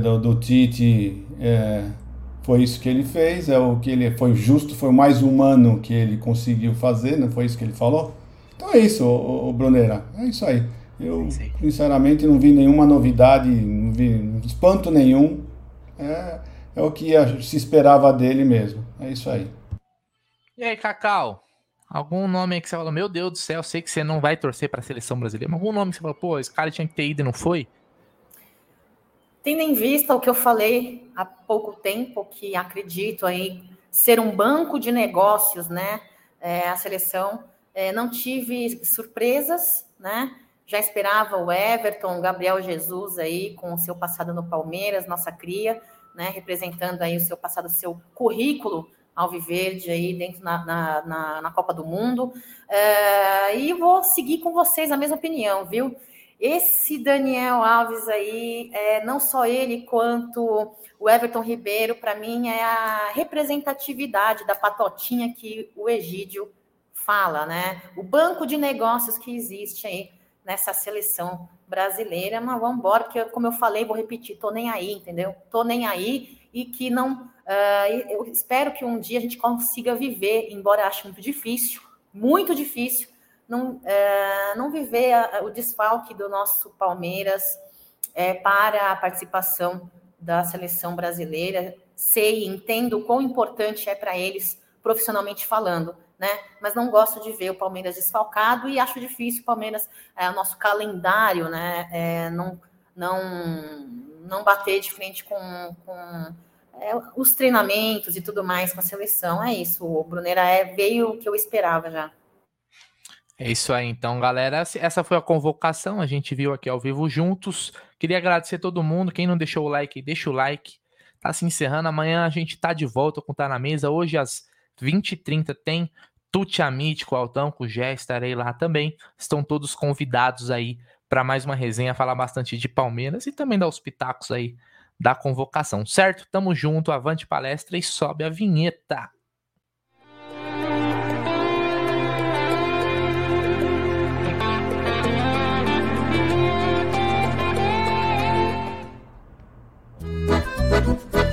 Speaker 3: do, do Tite, é, foi isso que ele fez, é o que ele foi justo, foi o mais humano que ele conseguiu fazer, não foi isso que ele falou? Então é isso, o, Bruneira. É isso aí. Eu, sinceramente, não vi nenhuma novidade, não vi espanto nenhum. É, é o que se esperava dele mesmo. É isso aí.
Speaker 1: E aí, Cacau? Algum nome aí que você falou, meu Deus do céu, sei que você não vai torcer para a seleção brasileira, mas algum nome que você falou, pô, esse cara tinha que ter ido e não foi?
Speaker 2: Tendo em vista o que eu falei há pouco tempo, que acredito aí ser um banco de negócios, né? É, a seleção, é, não tive surpresas, né? Já esperava o Everton, o Gabriel Jesus aí com o seu passado no Palmeiras, nossa cria, né? Representando aí o seu passado, o seu currículo Alviverde aí dentro na, na, na, na Copa do Mundo. É, e vou seguir com vocês a mesma opinião, viu? Esse Daniel Alves aí, é, não só ele quanto o Everton Ribeiro, para mim é a representatividade da patotinha que o Egídio fala, né? O banco de negócios que existe aí nessa seleção brasileira, mas vamos embora, porque como eu falei, vou repetir, tô nem aí, entendeu? Tô nem aí e que não, uh, eu espero que um dia a gente consiga viver, embora ache muito difícil, muito difícil, não, é, não viver a, o desfalque do nosso Palmeiras é, para a participação da seleção brasileira. Sei, entendo o quão importante é para eles, profissionalmente falando, né? Mas não gosto de ver o Palmeiras desfalcado e acho difícil o Palmeiras, é, nosso calendário, né? É, não, não, não bater de frente com, com é, os treinamentos e tudo mais com a seleção. É isso, o Brunera é, veio o que eu esperava já.
Speaker 1: É isso aí, então, galera. Essa foi a convocação. A gente viu aqui ao vivo juntos. Queria agradecer todo mundo. Quem não deixou o like, deixa o like. Tá se encerrando. Amanhã a gente tá de volta com Tá na Mesa. Hoje, às 20h30, tem Tuti Amit com o Altão, com o Gé. Estarei lá também. Estão todos convidados aí para mais uma resenha, falar bastante de Palmeiras e também dar os pitacos aí da convocação, certo? Tamo junto, avante palestra e sobe a vinheta. Thank